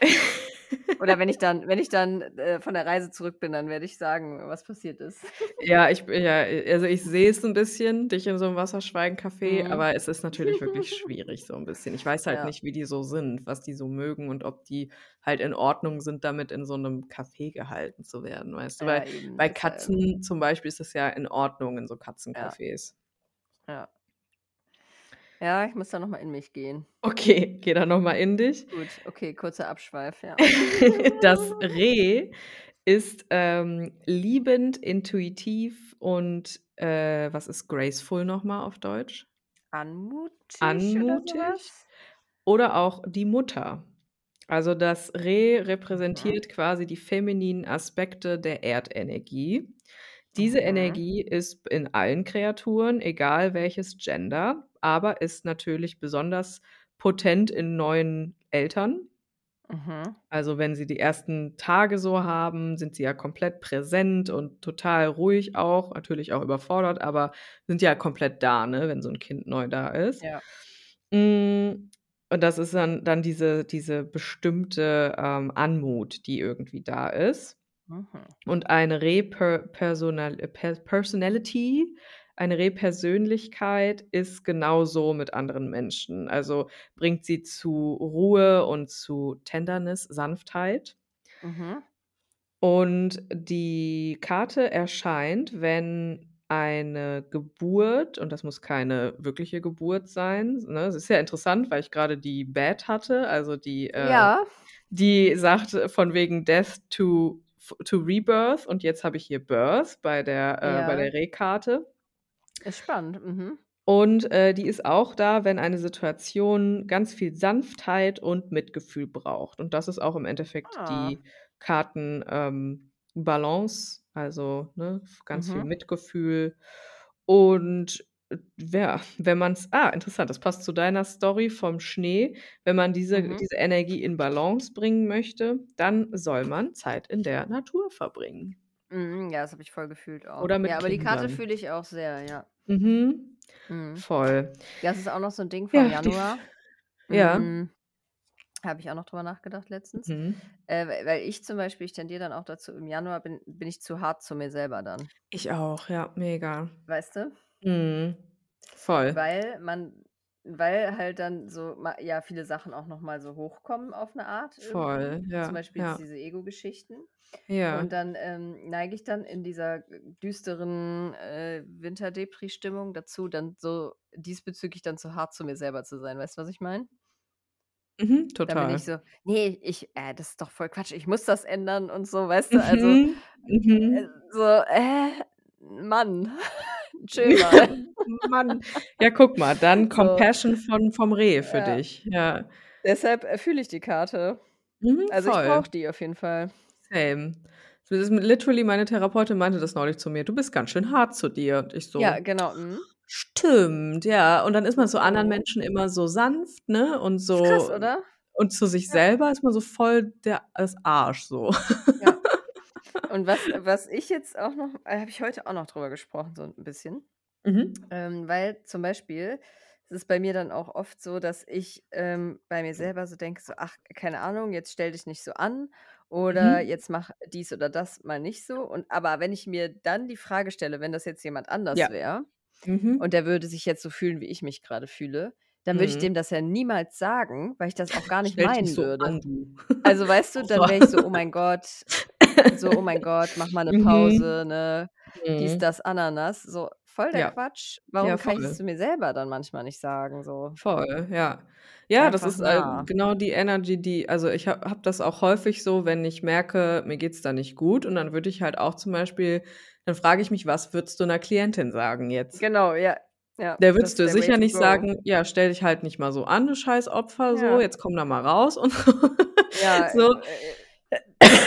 Oder wenn ich dann wenn ich dann, äh, von der Reise zurück bin, dann werde ich sagen, was passiert ist. Ja, ich ja, also, ich sehe es 'n bisschen, dich in so 'nem Wasserschwein-Café, Mhm. aber es ist natürlich wirklich schwierig so 'n bisschen. Ich weiß halt Ja. nicht, wie die so sind, was die so mögen und ob die halt in Ordnung sind, damit in so 'nem Café gehalten zu werden, weißt du? Weil Ja, eben, bei. Katzen zum Beispiel ist das ja in Ordnung in so Ja. Katzencafés. Ja. Ja, ich muss da noch mal in mich gehen. Okay, geh da noch mal in dich. Gut, okay, kurzer Abschweif, ja. Das Reh ist, ähm, liebend, intuitiv und, äh, was ist graceful noch mal auf Deutsch? Anmutig oder Anmutig was? oder auch die Mutter. Also, das Reh repräsentiert quasi die femininen Aspekte der Erdenergie. Diese. Energie ist in allen Kreaturen, egal welches Gender, aber ist natürlich besonders potent in neuen Eltern. Mhm. Also, wenn sie die ersten Tage so haben, sind sie ja komplett präsent und total ruhig auch, natürlich auch überfordert, aber sind ja komplett da, ne, wenn so 'n Kind neu da ist. Ja. Hm, und das ist dann dann diese diese bestimmte, ähm, Anmut, die irgendwie da ist. Mhm. Und eine Rehper Personal äh, Per Personality eine Rehpersönlichkeit ist genauso mit anderen Menschen. Also, bringt sie zu Ruhe und zu Tenderness, Sanftheit. Mhm. Und die Karte erscheint, wenn eine Geburt und das muss keine wirkliche Geburt sein, ne? Es ist ja interessant, weil ich grade die Bad hatte, also die, äh Ja. die sagt von wegen Death to to Rebirth und jetzt habe ich hier Birth bei der äh, bei Ja. der Rehkarte. Ist spannend, mhm. Und, äh, die ist auch da, wenn eine Situation ganz viel Sanftheit und Mitgefühl braucht. Und das ist auch im Endeffekt Ah. die Karten ähm, Balance, also, ne, ganz viel Mhm. Mitgefühl. Und, äh, ja, wenn man's ah, interessant, das passt zu deiner Story vom Schnee. Wenn man diese Mhm. diese Energie in Balance bringen möchte, dann soll man Zeit in der Natur verbringen. Mhm, ja, das habe ich voll gefühlt auch. Oder mit Ja, aber die Karte Kindern. fühle ich auch sehr, ja. Mhm. Mhm. Voll. Ja, das ist auch noch so 'n Ding vom Ja, die Januar. ja. Hm, habe ich auch noch drüber nachgedacht letztens. Mhm. Äh, weil weil ich zum Beispiel ich tendiere dann auch dazu, im Januar bin bin ich zu hart zu mir selber dann. Ich auch, ja, mega. Weißt du? Mhm. Voll. Weil man weil halt dann so ja, viele Sachen auch noch mal so hochkommen auf 'ne Art Voll, irgendwie. ja, Zum Beispiel ja. diese Ego-Geschichten. Ja. Und dann, ähm, neige ich dann in dieser düsteren, äh, Winter-Depri-Stimmung dazu, dann so diesbezüglich dann zu hart zu mir selber zu sein. Weißt du, was ich meine? Mhm, Dann bin total. ich so: „Ne, ich äh, das ist doch voll Quatsch, ich muss das ändern“ und so, weißt du? Also, Mhm, äh, mhm. so: „Hä, Mann, chill mal.“ Mann. Ja, guck mal, dann So. Compassion von vom Reh für Ja. dich, ja. Deshalb, fühle ich die Karte. Mhm, Also, ich voll. brauche die auf jeden Fall. Same. Literally meine Therapeutin meinte das neulich zu mir: „Du bist ganz schön hart zu dir.“ Und ich Ja, so genau, mhm. Stimmt, ja. Und dann ist man zu anderen Mhm. Menschen immer so sanft, ne, und Ist krass, so oder? und zu sich Ja. selber ist man so voll der das Arsch so. Ja. Und was was ich jetzt auch noch äh, habe ich heute auch noch drüber gesprochen, so 'n bisschen. Mhm. Ähm, weil zum Beispiel ist es bei mir dann auch oft so, dass ich, ähm, bei mir selber so denke, so: „Ach, keine Ahnung, jetzt stell dich nicht so an“ oder Mhm. „jetzt mach dies oder das mal nicht so.“ Und aber wenn ich mir dann die Frage stelle, wenn das jetzt jemand anders Ja. wäre und Mhm. der würde sich jetzt so fühlen, wie ich mich grade fühle, dann würde ich Mhm. dem das ja niemals sagen, weil ich das auch gar nicht „Stell dich nicht meinen so würde. an, du.“ Also, weißt du, dann wäre ich so: „Oh mein Gott“ so: „Oh mein Gott, mach mal 'ne Pause, Mhm. ne?“ Dies, Mhm. das, Ananas. So, voll der Ja. Quatsch. Ja, Warum kann ich das zu mir selber dann manchmal nicht sagen so? Voll, ja. Ja, das Einfach ist, äh, genau die Energy, die also, ich ha habe das auch häufig so, wenn ich merke, mir geht's da nicht gut und dann würde ich halt auch zum Beispiel dann frage ich mich: „Was würdest du 'ner Klientin sagen jetzt?“ Genau, ja. Ja, das würdest der Way sicher nicht sagen: „Ja, stell dich halt nicht mal so an, du scheiß Opfer so, Ja. jetzt komm da mal raus“ und so. Ja, So. äh,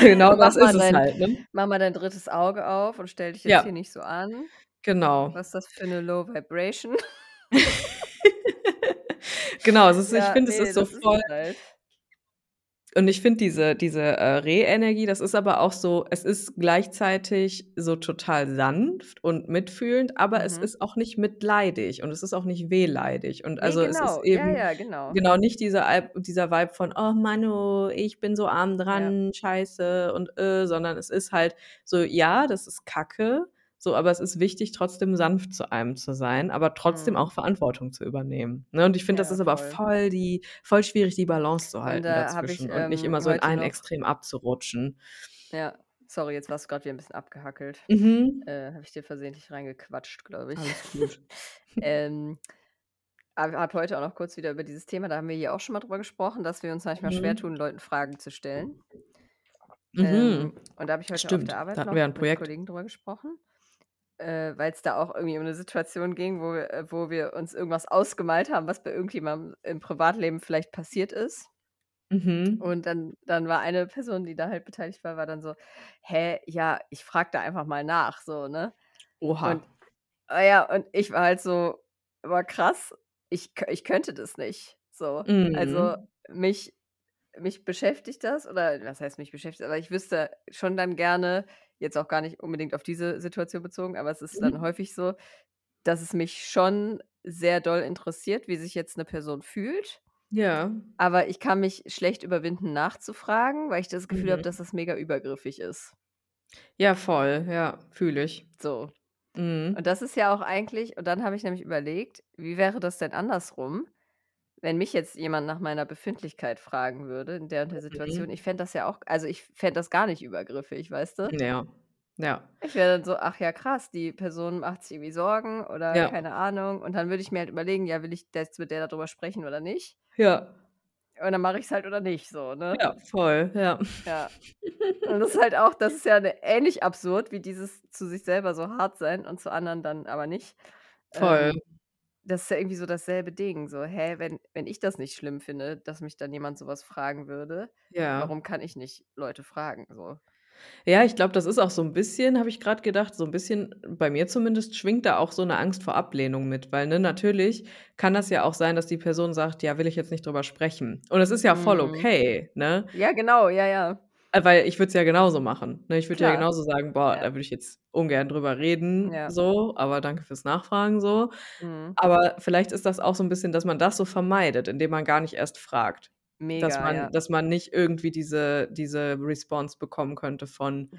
Genau mach das ist es dein halt, ne? mach mal dein 3. Auge auf und stell dich jetzt hier Ja. nicht so an. Genau. Was ist das für 'ne Low Vibration? Genau, es ist ich finde, es ne, ist so das ist es voll halt. Und ich finde diese diese, äh, Re-Energie, das ist aber auch so es ist gleichzeitig so total sanft und mitfühlend, aber es Mhm. ist auch nicht mitleidig und es ist auch nicht wehleidig. Und also, es ist genau. Ja, eben ja, genau. genau nicht dieser dieser Vibe von: „Oh Manno, ich bin so arm Ja. dran, scheiße und, äh“, sondern es ist halt so: „Ja, das ist Kacke, so, aber es ist wichtig, trotzdem sanft zu einem zu sein, aber trotzdem Mhm. auch Verantwortung zu übernehmen“, ne? Und ich finde, das Ja, ist aber voll. die voll schwierig, die Balance zu Und halten da habe ich, dazwischen und nicht ähm, immer so in ein Extrem abzurutschen. Ja, sorry, jetzt warst du grad wieder 'n bisschen abgehackelt. Mhm. Äh, habe ich dir versehentlich reingequatscht, glaube ich. Alles gut. Ähm, habe heute auch noch kurz wieder über dieses Thema da haben wir hier auch schon mal drüber gesprochen, dass wir uns manchmal schwer Mhm. tun, Leuten Fragen zu stellen. Mhm. Ähm, und da habe ich heute auf der Stimmt, da Arbeit noch mit. Kollegen drüber gesprochen, äh, weil's da auch irgendwie um 'ne Situation ging, wo wir äh, wo wir uns irgendwas ausgemalt haben, was bei irgendjemandem im Privatleben vielleicht passiert ist. Mhm. Und dann dann war eine Person, die da halt beteiligt war, war dann so: „Hä, ja, ich frage da einfach mal nach“, so, ne? Oha. Und ah, ja, und ich war halt so: „Boah, krass, ich ich könnte das nicht“, so. Also, Mhm. mich mich beschäftigt das oder was heißt mich beschäftigt, aber ich wüsste schon dann gerne jetzt auch gar nicht unbedingt auf diese Situation bezogen, aber es ist dann Mhm. häufig so, dass es mich schon sehr doll interessiert, wie sich jetzt 'ne Person fühlt. Ja. Aber ich kann mich schlecht überwinden, nachzufragen, weil ich das Gefühl habe, dass Mhm. das mega übergriffig ist. Ja, voll, ja, fühle ich. So. Und Mhm. das ist ja auch eigentlich und dann habe ich nämlich überlegt, wie wäre das denn andersrum, wenn mich jetzt jemand nach meiner Befindlichkeit fragen würde in der und der Situation? Mhm. Ich fände das ja auch also, ich fände das gar nicht übergriffig, weißt du? Ja, ja. Ich wäre dann so: „Ach ja, krass, die Person macht sich irgendwie Sorgen“ oder Ja. keine Ahnung. Und dann würde ich mir halt überlegen: „Ja, will ich jetzt mit der da drüber sprechen oder nicht?“ Ja. Und dann mache ich's halt oder nicht so, ne? Ja, voll, ja. Ja. Und das ist halt auch das ist ja, ne, ähnlich absurd wie dieses zu sich selber so hart sein und zu anderen dann aber nicht. Voll. Ähm, das ist ja irgendwie so dasselbe Ding, so: „Hä, wenn wenn ich das nicht schlimm finde, dass mich dann jemand so was fragen würde, Ja. warum kann ich nicht Leute fragen?“ So. Ja, ich glaube, das ist auch so 'n bisschen habe ich grad gedacht so 'n bisschen bei mir zumindest schwingt da auch so 'ne Angst vor Ablehnung mit, weil, ne, natürlich kann das ja auch sein, dass die Person sagt: „Ja, will ich jetzt nicht drüber sprechen.“ Und das ist ja voll Mhm. okay, ne? Ja, genau, ja, ja. Äh, weil ich würde es ja genauso machen, ne? Ich würde ja genauso sagen: „Boah, da Ja. würde ich jetzt ungern drüber reden, Ja. so, aber danke fürs Nachfragen“, so. Mhm. Aber vielleicht ist das auch so 'n bisschen, dass man das so vermeidet, indem man gar nicht erst fragt. Dass Mega, man ja. dass man nicht irgendwie diese diese Response bekommen könnte von,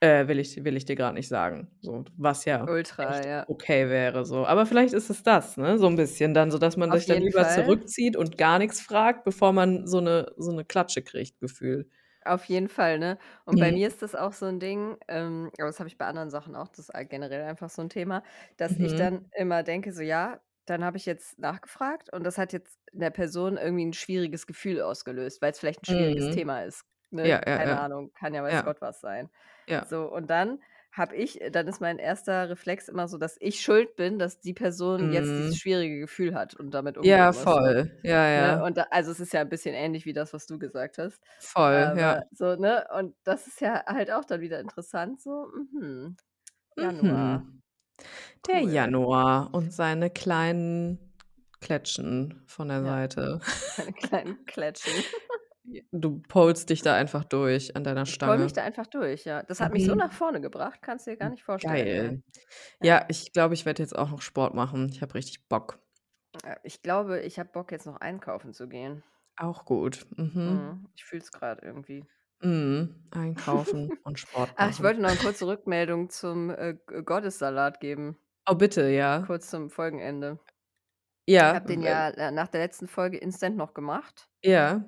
äh: „Will ich will ich dir grad nicht sagen“, so, was ja Ultra, okay wäre so. Aber vielleicht ist es das, ne, so 'n bisschen dann so, dass man Auf sich dann lieber Fall. zurückzieht und gar nix fragt, bevor man so 'ne so 'ne Klatsche kriegt gefühlt. Auf jeden Fall, ne? Und bei Mhm. mir ist das auch so 'n Ding, ähm aber das habe ich bei anderen Sachen auch, das ist all generell einfach so 'n Thema, dass ich dann Mhm. immer denke so: „Ja, dann habe ich jetzt nachgefragt und das hat jetzt in der Person irgendwie 'n schwieriges Gefühl ausgelöst, weil's vielleicht 'n schwieriges Mhm. Thema ist“, ne? Ja, ja, Keine ja. Ahnung, kann ja weiß Ja. Gott was sein. Ja. So, und dann habe ich dann ist mein 1. Reflex immer so, dass ich schuld bin, dass die Person jetzt dieses Mhm. schwierige Gefühl hat und damit umgehen Ja, muss so, voll. Ja, ne? ja. Und da also, es ist ja 'n bisschen ähnlich wie das, was du gesagt hast. Voll, ja. Aber so, ne? Und das ist ja halt auch dann wieder interessant so, mhm, Januar. Mhm. Der Cool. Januar und seine kleinen Klätschen von der Ja. Seite. Seine kleinen Klätschen. Du polst dich da einfach durch an deiner Ich pole mich Stange. da einfach durch, ja. Das hat mich so Mhm. nach vorne gebracht, kannst du dir gar nicht vorstellen. Geil. Ja. Ja, ich glaube, ich werde jetzt auch noch Sport machen. Ich habe richtig Bock. Äh, ich glaube, ich habe Bock, jetzt noch einkaufen zu gehen. Auch gut. Mhm. Mhm. Ich fühle es grad irgendwie. Mhm. Einkaufen und Sport Ach, ich machen. wollte noch 'ne kurze Rückmeldung zum, äh, G Gottessalat geben. Oh, bitte, ja. Kurz zum Folgenende. Ja, Ich habe den w ja, äh, nach der letzten Folge instant noch gemacht. Ja.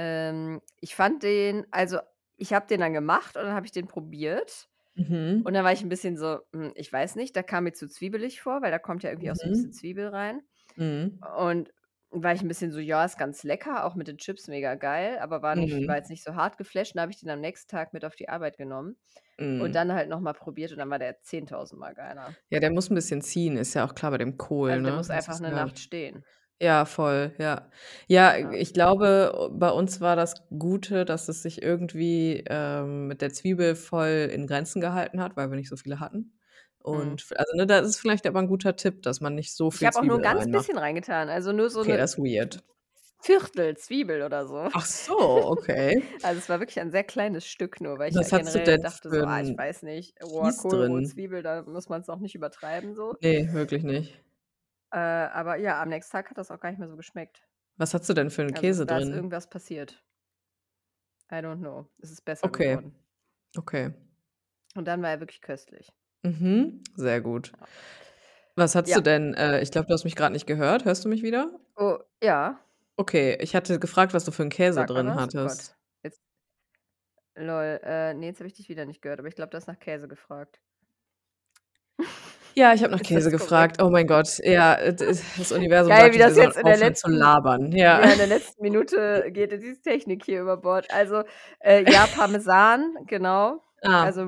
Ähm, ich fand den also, ich habe den dann gemacht und dann habe ich den probiert. Mhm. Und dann war ich 'n bisschen so: „Hm, ich weiß nicht“, der kam mir zu zwiebelig vor, weil da kommt ja irgendwie auch so 'n bisschen Mhm. Zwiebel rein. Mhm. Und war ich 'n bisschen so: „Ja, ist ganz lecker, auch mit den Chips mega geil“, aber war nicht war Mhm. jetzt nicht so hart geflasht. Dann habe ich den am nächsten Tag mit auf die Arbeit genommen und Mhm. dann halt noch mal probiert und dann war der 10.000 Mal geiler. Ja, der muss 'n bisschen ziehen, ist ja auch klar bei dem Kohl, Also, der ne? muss einfach 'ne ja Nacht stehen. Ja, voll, ja. Ja, Ja. ich glaube, bei uns war das Gute, dass es sich irgendwie, ähm, mit der Zwiebel voll in Grenzen gehalten hat, weil wir nicht so viele hatten. Mhm. Und f also, ne, das ist vielleicht aber 'n guter Tipp, dass man nicht so Ich viel habe auch nur 'n Zwiebel ganz reinmacht. bisschen reingetan, also, nur so Okay, 'ne das ist weird. Viertel Zwiebel oder so. Ach so, okay. Also, es war wirklich ein sehr kleines Stück nur, weil ich Was hast du generell denn dachte für so: „Ah, ich 'n weiß nicht, roher Kies Kohl, rohe drin? Zwiebel, da muss man's auch nicht übertreiben so.“ Ne, wirklich nicht. Äh, aber ja, am nächsten Tag hat das auch gar nicht mehr so geschmeckt. Was hast du denn für 'n Also, Käse da ist drin? irgendwas passiert. I don't know. Es ist besser Okay. geworden. Okay. Und dann war er wirklich köstlich. Mhm, sehr gut. Ja. Was Ja. du denn äh, ich glaube, du hast mich grad nicht gehört. Hörst du mich wieder? Oh, ja. Okay, ich hatte gefragt, was du für 'n Käse Sag mal drin was. Oh hattest. Gott. Jetzt lol, äh, ne, jetzt habe ich dich wieder nicht gehört, aber ich glaube, du hast nach Käse gefragt. Ja, ich habe nach Käse gefragt. korrekt? Oh mein Gott, ja, äh, das Universum Geil, sagt wie das jetzt in der aufhören zu letzten labern. Ja. ja, in der letzten Minute geht diese Technik hier über Bord. Also, äh, ja, Parmesan, genau. Ah. Also,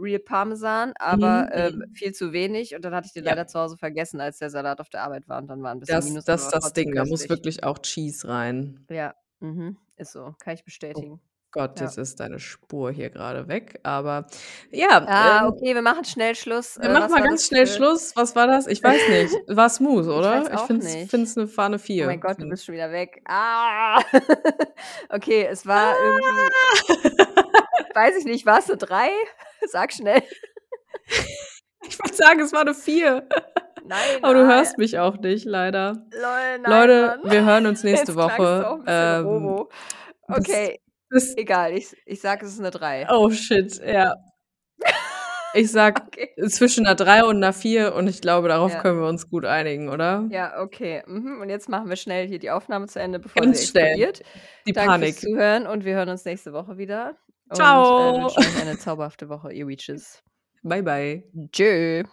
Real Parmesan, aber, Mhm, ähm, mhm. viel zu wenig und dann hatte ich den Ja. leider zu Hause vergessen, als der Salat auf der Arbeit war und dann war 'n bisschen Das Minus, das ist das Ding, da muss wirklich auch Cheese rein. Ja, mhm, ist so, kann ich Oh Gott, Ja. jetzt ist deine Spur hier grade weg, aber ja, Ah, ähm okay, wir machen schnell Schluss. Wir Äh, machen mal war ganz schnell für Schluss. Was war das? Ich weiß nicht. War smooth, Ich oder? Ich auch finde es nicht. finde es 'ne war 'ne Oh 4. mein Gott, du bist schon wieder weg. Ah. Okay, es war irgendwie weiß ich nicht, war's 'ne 3? Sag schnell. Ich würde sagen, es war 'ne 4. Nein, Aber du ah. hörst mich auch nicht, leider. Lol, nein, Leute, Mann. wir hören uns nächste Jetzt Woche. Ähm, Okay, bis egal, ich ich sage, es ist 'ne 3. Oh shit, ja. Ich sage Okay. zwischen 'ner 3 und 'ner 4 und ich glaube, darauf Ja. können wir uns gut einigen, oder? Ja, okay. Mhm, und jetzt machen wir schnell hier die Aufnahme zu Ende, bevor Ganz sie schnell. explodiert. Die Danke Panik. fürs Zuhören und wir hören uns nächste Woche wieder und, äh, wünschen euch eine zauberhafte Woche, ihr Weeches. Bye, bye. Tschö.